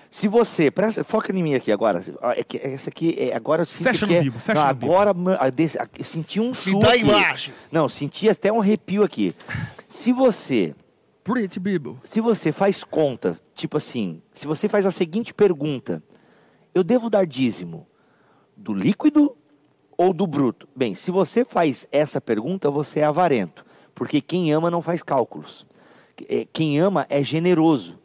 Se você, presta, foca em mim aqui agora. É que essa aqui é agora eu sinto fecha que no é, bibo, fecha não, no agora senti um chute. Me dá embaixo. Não, senti até um arrepio aqui. Se você Pretty Bible. Se você faz conta, tipo assim, se você faz a seguinte pergunta: eu devo dar dízimo do líquido ou do bruto? Bem, se você faz essa pergunta, você é avarento, porque quem ama não faz cálculos. É, quem ama é generoso.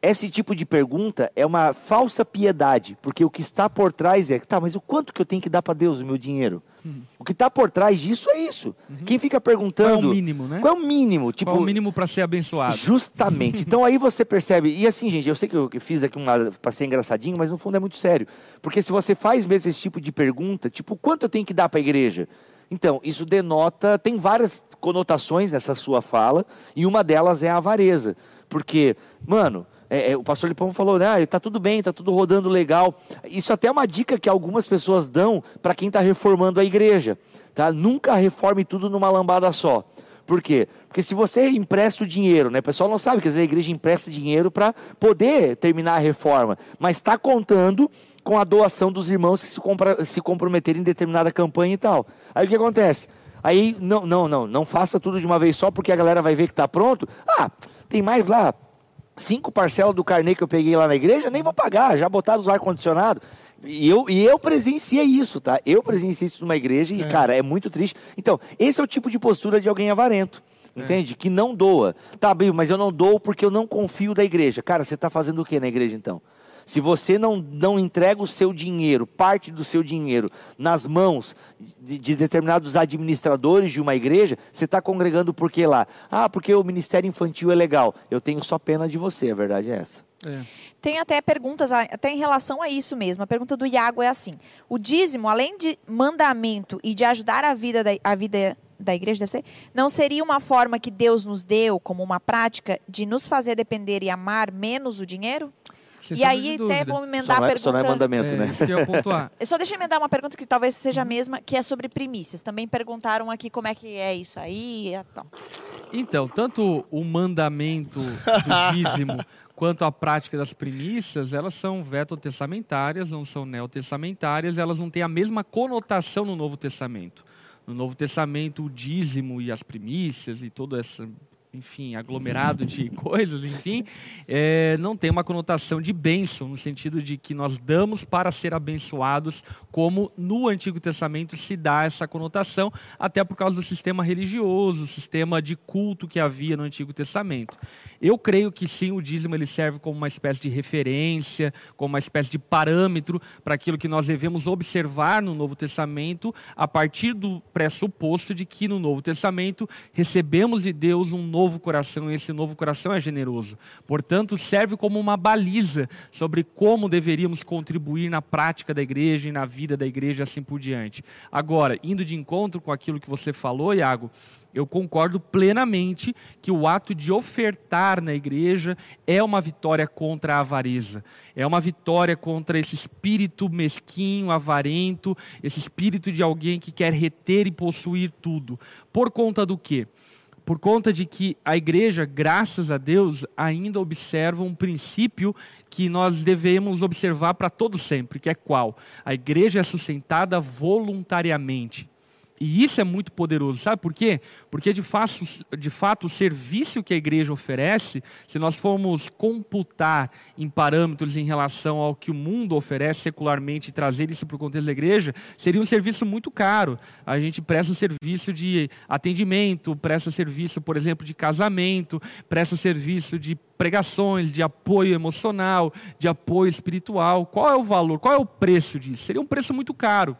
Esse tipo de pergunta é uma falsa piedade, porque o que está por trás é, tá, mas o quanto que eu tenho que dar para Deus o meu dinheiro? Uhum. O que está por trás disso é isso. Uhum. Quem fica perguntando. Qual é o mínimo, né? Qual é o mínimo? Tipo, qual é o mínimo para ser abençoado? Justamente. então aí você percebe. E assim, gente, eu sei que eu fiz aqui uma. para ser engraçadinho, mas no fundo é muito sério. Porque se você faz mesmo esse tipo de pergunta, tipo, quanto eu tenho que dar para a igreja? Então, isso denota. Tem várias conotações nessa sua fala, e uma delas é a avareza. Porque, mano é, é, o pastor Lipão falou, né, tá tudo bem, tá tudo rodando legal. Isso até é uma dica que algumas pessoas dão para quem está reformando a igreja. Tá? Nunca reforme tudo numa lambada só. Por quê? Porque se você empresta o dinheiro, né? O pessoal não sabe que a igreja empresta dinheiro para poder terminar a reforma, mas está contando com a doação dos irmãos que se, compra, se comprometerem em determinada campanha e tal. Aí o que acontece? Aí, não, não, não, não faça tudo de uma vez só porque a galera vai ver que está pronto. Ah, tem mais lá cinco parcelas do carnê que eu peguei lá na igreja, nem vou pagar, já botaram os ar-condicionado. E eu, e eu presenciei isso, tá? Eu presenciei isso numa igreja e, é. cara, é muito triste. Então, esse é o tipo de postura de alguém avarento. É. Entende? É. Que não doa. Tá, bem, mas eu não dou porque eu não confio da igreja. Cara, você está fazendo o que na igreja então? Se você não, não entrega o seu dinheiro, parte do seu dinheiro, nas mãos de, de determinados administradores de uma igreja, você está congregando por quê lá? Ah, porque o ministério infantil é legal. Eu tenho só pena de você, a verdade é essa. É. Tem até perguntas, até em relação a isso mesmo. A pergunta do Iago é assim: o dízimo, além de mandamento e de ajudar a vida, da, a vida da igreja, deve ser, não seria uma forma que Deus nos deu como uma prática de nos fazer depender e amar menos o dinheiro? Sem e aí até vou Só emendar não, a é, só não é pergunta. mandamento, É, né? isso que eu ia pontuar. [LAUGHS] Só deixa eu emendar uma pergunta que talvez seja a mesma, que é sobre primícias. Também perguntaram aqui como é que é isso aí e tal. Então, tanto o mandamento do [LAUGHS] dízimo quanto a prática das primícias, elas são vetotestamentárias, não são neotestamentárias, elas não têm a mesma conotação no Novo Testamento. No Novo Testamento, o dízimo e as primícias e todo esse, enfim, aglomerado de [LAUGHS] coisas, enfim, é, não tem uma conotação de bênção, no sentido de que nós damos para ser abençoados, como no Antigo Testamento se dá essa conotação, até por causa do sistema religioso, sistema de culto que havia no Antigo Testamento. Eu creio que sim, o dízimo ele serve como uma espécie de referência, como uma espécie de parâmetro para aquilo que nós devemos observar no Novo Testamento, a partir do pressuposto de que no Novo Testamento recebemos de Deus um novo coração e esse novo coração é generoso. Portanto, serve como uma baliza sobre como deveríamos contribuir na prática da igreja e na vida da igreja, assim por diante. Agora, indo de encontro com aquilo que você falou, Iago, eu concordo plenamente que o ato de ofertar na igreja é uma vitória contra a avareza, é uma vitória contra esse espírito mesquinho, avarento, esse espírito de alguém que quer reter e possuir tudo. Por conta do quê? Por conta de que a igreja, graças a Deus, ainda observa um princípio que nós devemos observar para todo sempre, que é qual? A igreja é sustentada voluntariamente. E isso é muito poderoso, sabe por quê? Porque de fato, de fato, o serviço que a igreja oferece, se nós formos computar em parâmetros em relação ao que o mundo oferece secularmente e trazer isso para o contexto da igreja, seria um serviço muito caro. A gente presta serviço de atendimento, presta serviço, por exemplo, de casamento, presta serviço de pregações, de apoio emocional, de apoio espiritual. Qual é o valor? Qual é o preço disso? Seria um preço muito caro.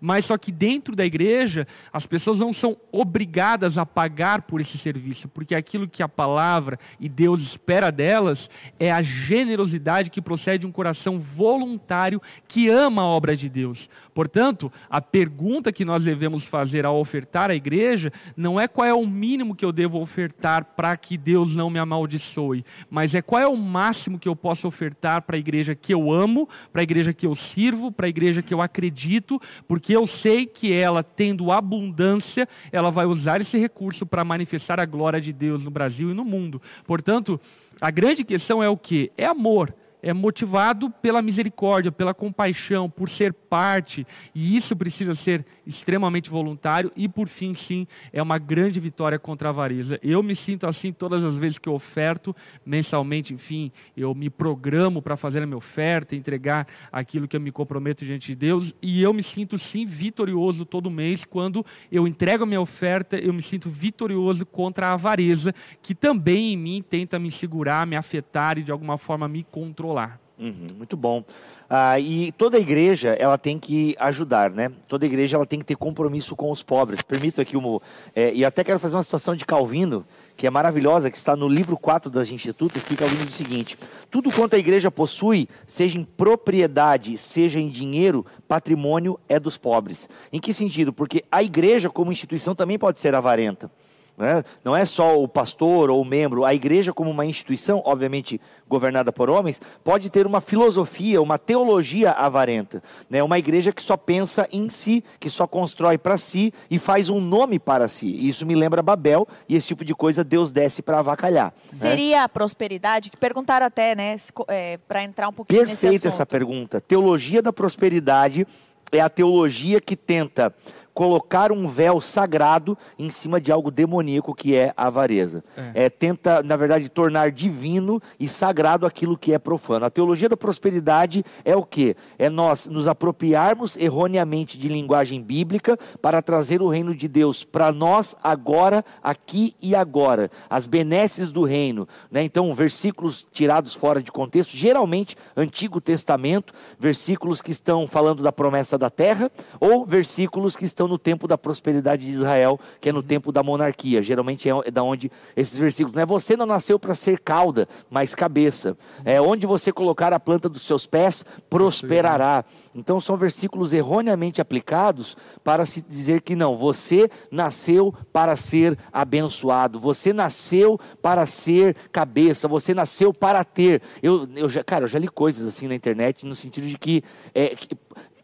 Mas só que dentro da igreja, as pessoas não são obrigadas a pagar por esse serviço, porque aquilo que a palavra e Deus espera delas é a generosidade que procede de um coração voluntário que ama a obra de Deus. Portanto, a pergunta que nós devemos fazer ao ofertar à igreja não é qual é o mínimo que eu devo ofertar para que Deus não me amaldiçoe, mas é qual é o máximo que eu posso ofertar para a igreja que eu amo, para a igreja que eu sirvo, para a igreja que eu acredito, porque porque eu sei que ela, tendo abundância, ela vai usar esse recurso para manifestar a glória de Deus no Brasil e no mundo. Portanto, a grande questão é o que? É amor é motivado pela misericórdia, pela compaixão, por ser parte, e isso precisa ser extremamente voluntário, e por fim, sim, é uma grande vitória contra a avareza. Eu me sinto assim todas as vezes que eu oferto, mensalmente, enfim, eu me programo para fazer a minha oferta, entregar aquilo que eu me comprometo diante de Deus, e eu me sinto sim vitorioso todo mês, quando eu entrego a minha oferta, eu me sinto vitorioso contra a avareza, que também em mim tenta me segurar, me afetar e de alguma forma me controlar. Uhum, muito bom. Ah, e toda igreja ela tem que ajudar, né? Toda igreja ela tem que ter compromisso com os pobres. Permito aqui um, é, e até quero fazer uma citação de Calvino que é maravilhosa, que está no livro 4 das Institutas, que Calvino diz o seguinte: tudo quanto a igreja possui, seja em propriedade, seja em dinheiro, patrimônio é dos pobres. Em que sentido? Porque a igreja como instituição também pode ser avarenta. Né? Não é só o pastor ou o membro, a igreja, como uma instituição, obviamente governada por homens, pode ter uma filosofia, uma teologia avarenta. Né? Uma igreja que só pensa em si, que só constrói para si e faz um nome para si. Isso me lembra Babel e esse tipo de coisa Deus desce para avacalhar. né? Seria a prosperidade, que perguntaram até, né, é, para entrar um pouquinho nesse Perfeita assunto. essa pergunta. Teologia da prosperidade é a teologia que tenta colocar um véu sagrado em cima de algo demoníaco que é a avareza. É. tenta, na verdade, tornar divino e sagrado aquilo que é profano. A teologia da prosperidade é o quê? É nós nos apropriarmos erroneamente de linguagem bíblica para trazer o reino de Deus para nós agora, aqui e agora. As benesses do reino. Né? Então, versículos tirados fora de contexto, geralmente Antigo Testamento, versículos que estão falando da promessa da terra, ou versículos que estão estão no tempo da prosperidade de Israel, que é no tempo da monarquia. Geralmente é, é da onde esses versículos. Não é você não nasceu para ser cauda, mas cabeça. É onde você colocar a planta dos seus pés, prosperará. Então são versículos erroneamente aplicados para se dizer que não, você nasceu para ser abençoado, você nasceu para ser cabeça, você nasceu para ter. Eu, eu já, cara, eu já li coisas assim na internet no sentido de que, é, que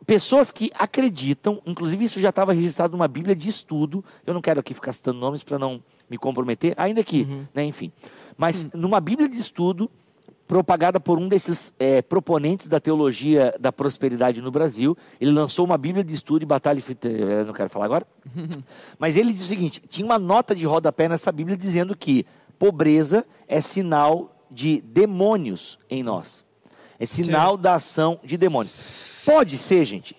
pessoas que acreditam, inclusive isso já estava registrado numa Bíblia de estudo. Eu não quero aqui ficar citando nomes para não me comprometer, ainda que, uhum. né, enfim. Mas numa Bíblia de estudo propagada por um desses é, proponentes da teologia da prosperidade no Brasil. Ele lançou uma Bíblia de estudo e batalha. Eu não quero falar agora. [LAUGHS] Mas ele diz o seguinte: tinha uma nota de rodapé nessa Bíblia dizendo que pobreza é sinal de demônios em nós. É sinal Sim. da ação de demônios. Pode ser, gente.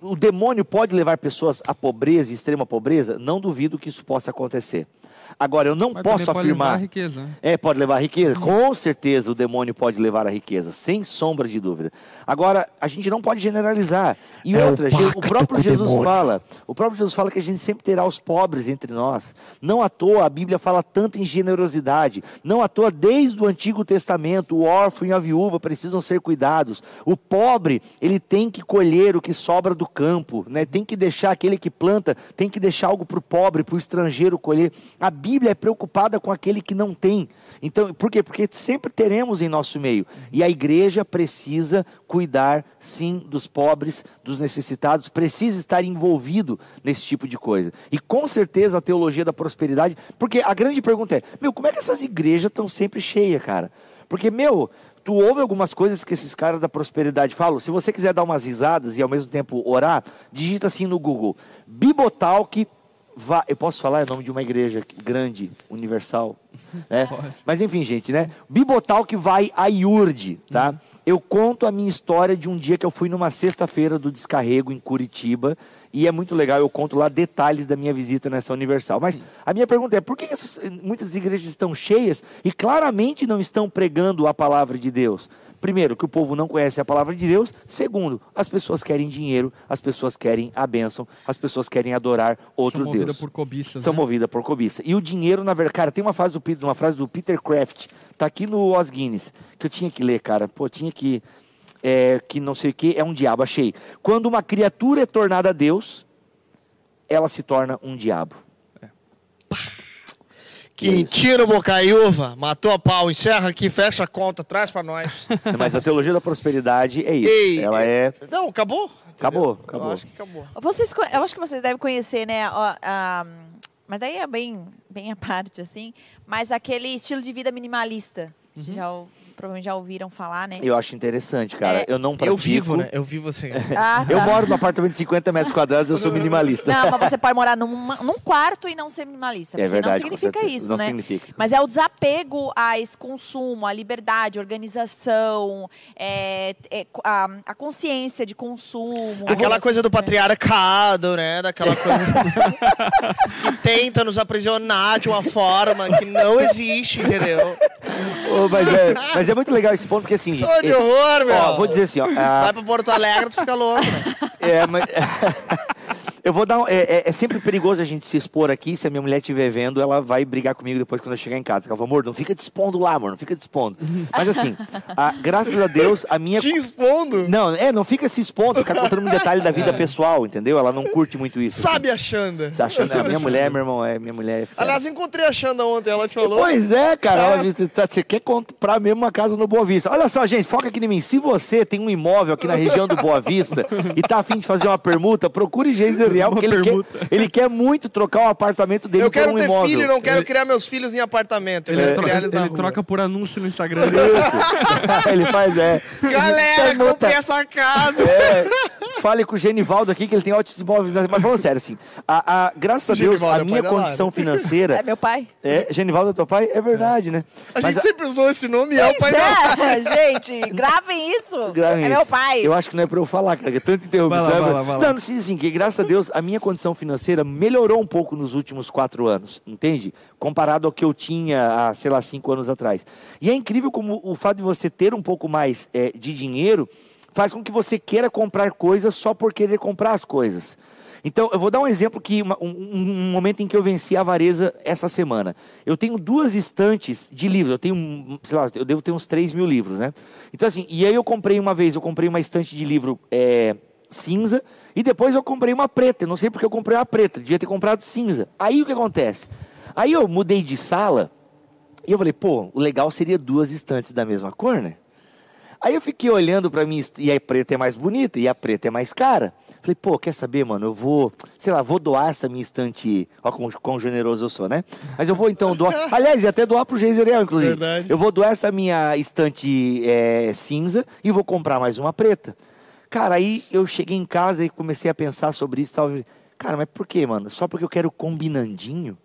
O demônio pode levar pessoas à pobreza, extrema pobreza? Não duvido que isso possa acontecer. Agora, eu não Mas posso pode afirmar. Levar a riqueza. Né? É, pode levar a riqueza. Com certeza o demônio pode levar a riqueza, sem sombra de dúvida. Agora, a gente não pode generalizar. E é outra, o, o próprio Jesus demônio. fala, o próprio Jesus fala que a gente sempre terá os pobres entre nós. Não à toa a Bíblia fala tanto em generosidade. Não à toa, desde o Antigo Testamento, o órfão e a viúva precisam ser cuidados. O pobre, ele tem que colher o que sobra do campo, né? tem que deixar aquele que planta, tem que deixar algo para o pobre, para o estrangeiro colher. A Bíblia é preocupada com aquele que não tem. Então, por quê? Porque sempre teremos em nosso meio. E a igreja precisa cuidar, sim, dos pobres, dos necessitados, precisa estar envolvido nesse tipo de coisa. E com certeza a teologia da prosperidade, porque a grande pergunta é: meu, como é que essas igrejas estão sempre cheias, cara? Porque, meu, tu ouve algumas coisas que esses caras da prosperidade falam. Se você quiser dar umas risadas e ao mesmo tempo orar, digita assim no Google: Bibotalk Vá, eu posso falar o nome de uma igreja grande, universal, [LAUGHS] né? Mas enfim, gente, né? Bibotal que vai a Iurde, tá? Eu conto a minha história de um dia que eu fui numa sexta-feira do descarrego em Curitiba e é muito legal, eu conto lá detalhes da minha visita nessa Universal. Mas a minha pergunta é, por que essas, muitas igrejas estão cheias e claramente não estão pregando a palavra de Deus? Primeiro, que o povo não conhece a palavra de Deus. Segundo, as pessoas querem dinheiro, as pessoas querem a bênção, as pessoas querem adorar outro São Deus. São movidas por cobiça. São né? movidas por cobiça. E o dinheiro, na verdade, cara, tem uma frase do, uma frase do Peter Kraft, tá aqui no Os Guinness, que eu tinha que ler, cara. Pô, tinha que. É, que não sei o que, é um diabo, achei. Quando uma criatura é tornada Deus, ela se torna um diabo. Que tira o Bocaiúva, matou a pau, encerra aqui, fecha a conta, traz para nós. [LAUGHS] Mas a teologia da prosperidade é isso. Ei, Ela é. Não, acabou? Acabou, acabou. Eu acho que acabou. Vocês, eu acho que vocês devem conhecer, né? mas daí é bem, bem a [LAUGHS] parte, assim. Mas aquele estilo de vida minimalista. Uhum. Já provavelmente já ouviram falar, né? Eu acho interessante, cara. É, eu não pratico. Eu vivo, né? Eu vivo assim. [LAUGHS] Ah, tá. Eu moro num apartamento de 50 metros quadrados, eu sou [LAUGHS] minimalista. Não, mas você [LAUGHS] pode morar num, num quarto e não ser minimalista. É verdade. Não significa isso, não né? Significa. Mas é o desapego a esse consumo, a liberdade, a organização, é, é, a, a, consciência de consumo. Aquela assim, coisa do patriarcado, né? Daquela coisa que tenta nos aprisionar de uma forma que não existe, entendeu? Oh, mas, é, mas mas é muito legal esse ponto, porque assim. Tô de horror, meu. Ó, vou dizer assim, ó. Você vai pra Porto Alegre, tu fica louco. Né? [LAUGHS] É, mas. [LAUGHS] Eu vou dar um, é, é, é, sempre perigoso a gente se expor aqui. Se a minha mulher estiver vendo, ela vai brigar comigo depois quando eu chegar em casa. Ela fala, amor, não fica te expondo lá, amor, não fica te expondo. Mas assim, a, graças a Deus, a minha. Te expondo? Não, é, não fica se expondo, ficar contando um detalhe da vida pessoal, entendeu? Ela não curte muito isso. Sabe assim. a Xanda. Você achando, a minha mulher, meu irmão, é minha mulher. É Aliás, encontrei a Xanda ontem, ela te falou. Pois é, cara. É. Ela disse, tá, você quer comprar mesmo uma casa no Boa Vista. Olha só, gente, foca aqui em mim. Se você tem um imóvel aqui na região do Boa Vista e tá afim de fazer uma permuta, procure Geiser Porque ele quer, ele quer muito trocar o apartamento dele Eu quero um ter imóvel. filho, não quero ele... criar meus filhos em apartamento. Ele, tro ele troca por anúncio no Instagram. [LAUGHS] Ele faz, é. Galera, comprei essa casa. É. Fale com o Genivaldo aqui, que ele tem ótimos imóveis. Mas vamos sério, assim. A, a, graças a Deus, a é minha condição financeira... É meu pai. É, Genivaldo é teu pai? É verdade, né? A gente sempre usou esse nome e é o pai é, da... [LAUGHS] gente, gravem isso. Gravem é isso. meu pai. Eu acho que não é pra eu falar, cara, é tanta interrupção. Vai lá, vai lá, vai lá. Não, não se assim, que graças a Deus, a minha condição financeira melhorou um pouco nos últimos quatro anos, entende? Comparado ao que eu tinha há, sei lá, cinco anos atrás. E é incrível como o fato de você ter um pouco mais é, de dinheiro faz com que você queira comprar coisas só por querer comprar as coisas. Então, eu vou dar um exemplo que um, um, momento em que eu venci a avareza essa semana. Eu tenho duas estantes de livros. Eu tenho, sei lá, eu devo ter uns 3 mil livros, né? Então, assim, e aí eu comprei uma vez, eu comprei uma estante de livro é, cinza e depois eu comprei uma preta. Eu não sei porque eu comprei uma preta, devia ter comprado cinza. Aí o que acontece? Aí eu mudei de sala e eu falei, pô, o legal seria duas estantes da mesma cor, né? Aí eu fiquei olhando para mim, e a preta é mais bonita, e a preta é mais cara. Falei, pô, quer saber, mano? Eu vou, sei lá, vou doar essa minha estante. Ó, quão, quão generoso eu sou, né? Mas eu vou então doar. [LAUGHS] Aliás, e até doar pro Geiseriel, inclusive. Verdade. Eu vou doar essa minha estante é, cinza e vou comprar mais uma preta. Cara, aí eu cheguei em casa e comecei a pensar sobre isso. Tal. Cara, mas por quê, mano? Só porque eu quero combinandinho?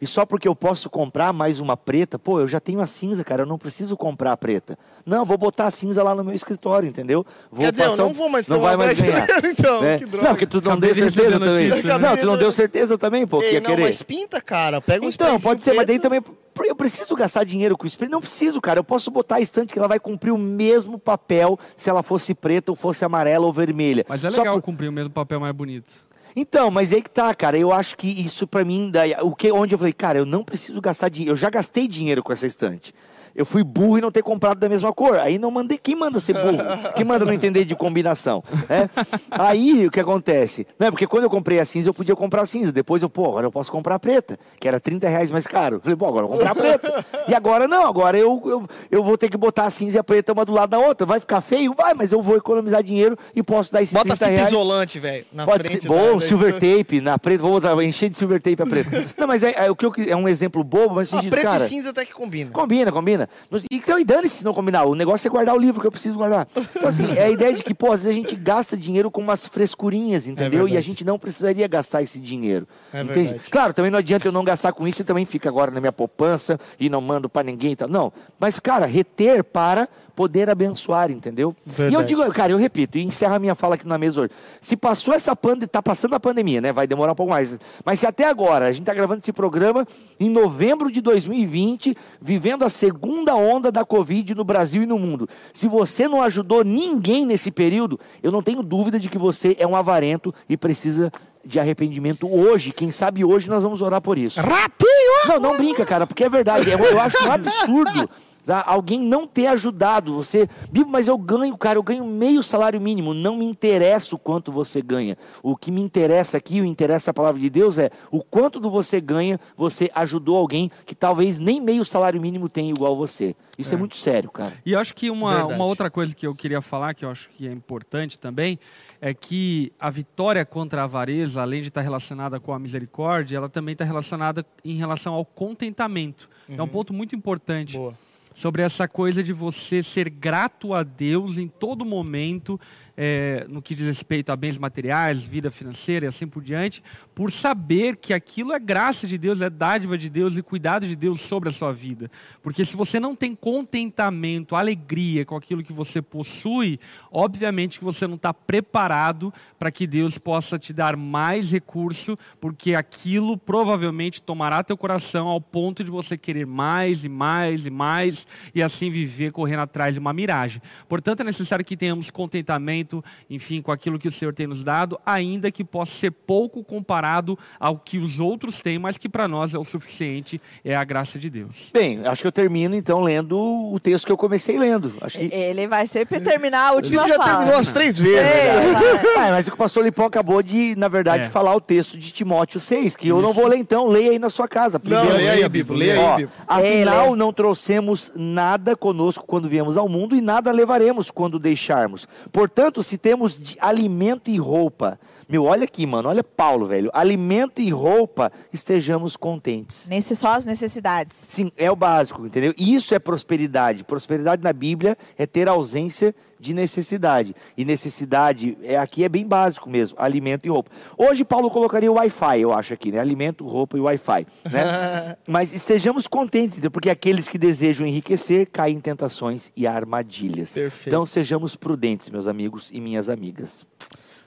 E só porque eu posso comprar mais uma preta, pô, eu já tenho a cinza, cara, eu não preciso comprar a preta. Não, vou botar a cinza lá no meu escritório, entendeu? Vou Quer dizer, eu não vou mais não vai mais ganhar. [LAUGHS] então, né? que droga. Não, porque tu não Acabei deu certeza também. Notícia, né? Não, tu não deu certeza também, pô, Ei, que ia não, querer. mas pinta, cara, pega um Então, pode ser, preto. mas daí também eu preciso gastar dinheiro com spray? Não preciso, cara. Eu posso botar a estante que ela vai cumprir o mesmo papel se ela fosse preta ou fosse amarela ou vermelha. Mas é legal por... cumprir o mesmo papel mais bonito. Então, mas aí que tá, cara. Eu acho que isso para mim, daí, o que, onde eu falei, cara, eu não preciso gastar dinheiro. Eu já gastei dinheiro com essa estante eu fui burro e não ter comprado da mesma cor. Aí não mandei. Quem manda ser burro? Quem manda não entender de combinação? É? Aí o que acontece? Não, porque quando eu comprei a cinza, eu podia comprar a cinza. Depois eu, pô, agora eu posso comprar a preta, que era 30 reais mais caro. Falei, pô, agora eu vou comprar a preta. E agora não, agora eu, eu, eu vou ter que botar a cinza e a preta uma do lado da outra. Vai ficar feio? Vai, mas eu vou economizar dinheiro e posso dar esses Bota 30 reais. Bota isolante, velho. Pode ser. Bom, silver tape na preta. Vou botar, encher de silver tape a preta. não, mas é, é, o que eu, é um exemplo bobo, mas sentido, preto cara, e cinza até que combina. Combina, combina. Então, dane-se se não combinar. O negócio é guardar o livro que eu preciso guardar. Então, assim, é a ideia de que, pô, às vezes a gente gasta dinheiro com umas frescurinhas, é entendeu? É e a gente não precisaria gastar esse dinheiro. É entende? Verdade. Claro, também não adianta eu não gastar com isso e também fica agora na minha poupança e não mando para ninguém e tal. Não. Mas, cara, reter para poder abençoar, entendeu? Verdade. E eu digo, cara, eu repito, e encerro a minha fala aqui na mesa hoje. Se passou essa pandemia, tá passando a pandemia, né? Vai demorar um pouco mais. Mas se até agora, a gente está gravando esse programa em novembro de 2020, vivendo a segunda onda da Covid no Brasil e no mundo. Se você não ajudou ninguém nesse período, eu não tenho dúvida de que você é um avarento e precisa de arrependimento hoje. Quem sabe hoje nós vamos orar por isso. Ratinho! Não, não brinca, cara, porque é verdade. Eu, eu acho um absurdo [LAUGHS] Tá? Alguém não ter ajudado você. Bibo, mas eu ganho, cara, eu ganho meio salário mínimo. Não me interessa o quanto você ganha. O que me interessa aqui, o interessa a palavra de Deus é o quanto do você ganha, você ajudou alguém que talvez nem meio salário mínimo tenha igual você. Isso é, é muito sério, cara. E eu acho que uma, uma outra coisa que eu queria falar, que eu acho que é importante também, é que a vitória contra a avareza, além de estar relacionada com a misericórdia, ela também está relacionada em relação ao contentamento. Uhum. É um uhum. ponto muito importante. Boa sobre essa coisa de você ser grato a Deus em todo momento é, no que diz respeito a bens materiais, vida financeira e assim por diante, por saber que aquilo é graça de Deus, é dádiva de Deus e cuidado de Deus sobre a sua vida. Porque se você não tem contentamento, alegria com aquilo que você possui, obviamente que você não está preparado para que Deus possa te dar mais recurso, porque aquilo provavelmente tomará teu coração ao ponto de você querer mais e mais e mais e assim viver correndo atrás de uma miragem. Portanto, é necessário que tenhamos contentamento enfim, com aquilo que o Senhor tem nos dado, ainda que possa ser pouco comparado ao que os outros têm, mas que para nós é o suficiente, é a graça de Deus. Bem, acho que eu termino então lendo o texto que eu comecei lendo. Acho que... Ele vai sempre terminar a última Ele já fala. terminou as três vezes. É, é, [LAUGHS] mas o pastor Lipão acabou de, na verdade, é. falar o texto de Timóteo 6, que Isso. eu não vou ler então, leia aí na sua casa. Primeiro, não, leia aí, Bíblia, leia aí, Bíblia. Afinal, não trouxemos nada conosco quando viemos ao mundo e nada levaremos quando deixarmos. Portanto, se temos de alimento e roupa. Meu, olha aqui, mano, olha Paulo, velho. Alimento e roupa, estejamos contentes. Nesse só as necessidades. Sim, é o básico, entendeu? Isso é prosperidade. Prosperidade na Bíblia é ter ausência de necessidade. E necessidade é aqui é bem básico mesmo, alimento e roupa. Hoje Paulo colocaria o Wi-Fi, eu acho aqui, né? Alimento, roupa e Wi-Fi, né? [LAUGHS] Mas estejamos contentes, porque aqueles que desejam enriquecer caem em tentações e armadilhas. Perfeito. Então sejamos prudentes, meus amigos e minhas amigas.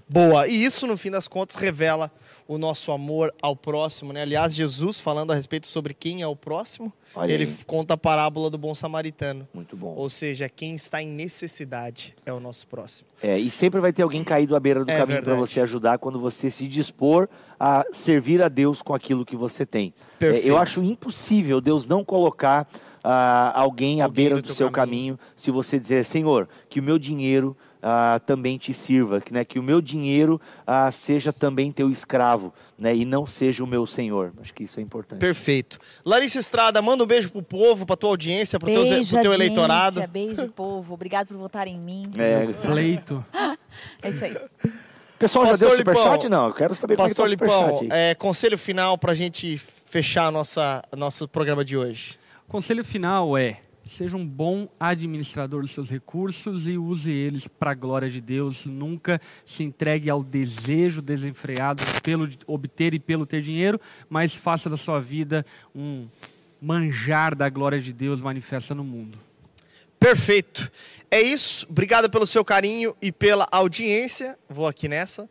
Boa. E isso, no fim das contas, revela o nosso amor ao próximo, né? Aliás, Jesus falando a respeito sobre quem é o próximo, Olha ele aí. conta a parábola do bom samaritano. Muito bom. Ou seja, quem está em necessidade é o nosso próximo. É, e sempre vai ter alguém caído à beira do É caminho para você ajudar quando você se dispor a servir a Deus com aquilo que você tem. É, Perfeito. eu acho impossível Deus não colocar ah, alguém à Alguém beira do teu seu caminho. caminho. se você dizer, Senhor, que o meu dinheiro ah, também te sirva, que, né, que o meu dinheiro ah, seja também teu escravo, né, e não seja o meu Senhor. Acho que isso é importante. Perfeito. Larissa Estrada, manda um beijo pro povo, pra tua audiência, pro, teu, Beijo, pro teu audiência, eleitorado. Beijo, povo. Obrigado por votar em mim. É, Pleito. [LAUGHS] É isso aí. pessoal, já Pastor deu Lipão, superchat? Não, eu quero saber Pastor como é que tá Lipão, é, conselho final pra gente fechar nossa, nosso programa de hoje. O conselho final é: seja um bom administrador dos seus recursos e use eles para a glória de Deus. Nunca se entregue ao desejo desenfreado pelo obter e pelo ter dinheiro, mas faça da sua vida um manjar da glória de Deus manifesta no mundo. Perfeito. É isso. Obrigado pelo seu carinho e pela audiência. Vou aqui nessa.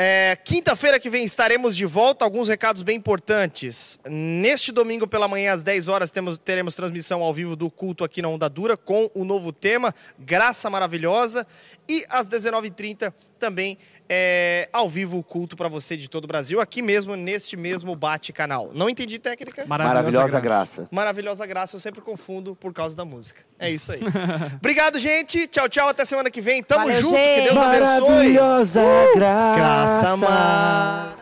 É, Quinta-feira que vem estaremos de volta. Alguns recados bem importantes. Neste domingo pela manhã, às 10 horas, temos, teremos transmissão ao vivo do culto aqui na Onda Dura com o novo tema, Graça Maravilhosa. E às 19h30 também é, ao vivo o culto para você de todo o Brasil, aqui mesmo, neste mesmo bate-canal. Não entendi técnica? Maravilhosa, Maravilhosa graça. graça. Maravilhosa graça, eu sempre confundo por causa da música. É isso aí. [LAUGHS] Obrigado, gente. Tchau, tchau. Até semana que vem. Tamo Valeu, junto. Gente. Que Deus abençoe. Maravilhosa uh! graça. Graça amada.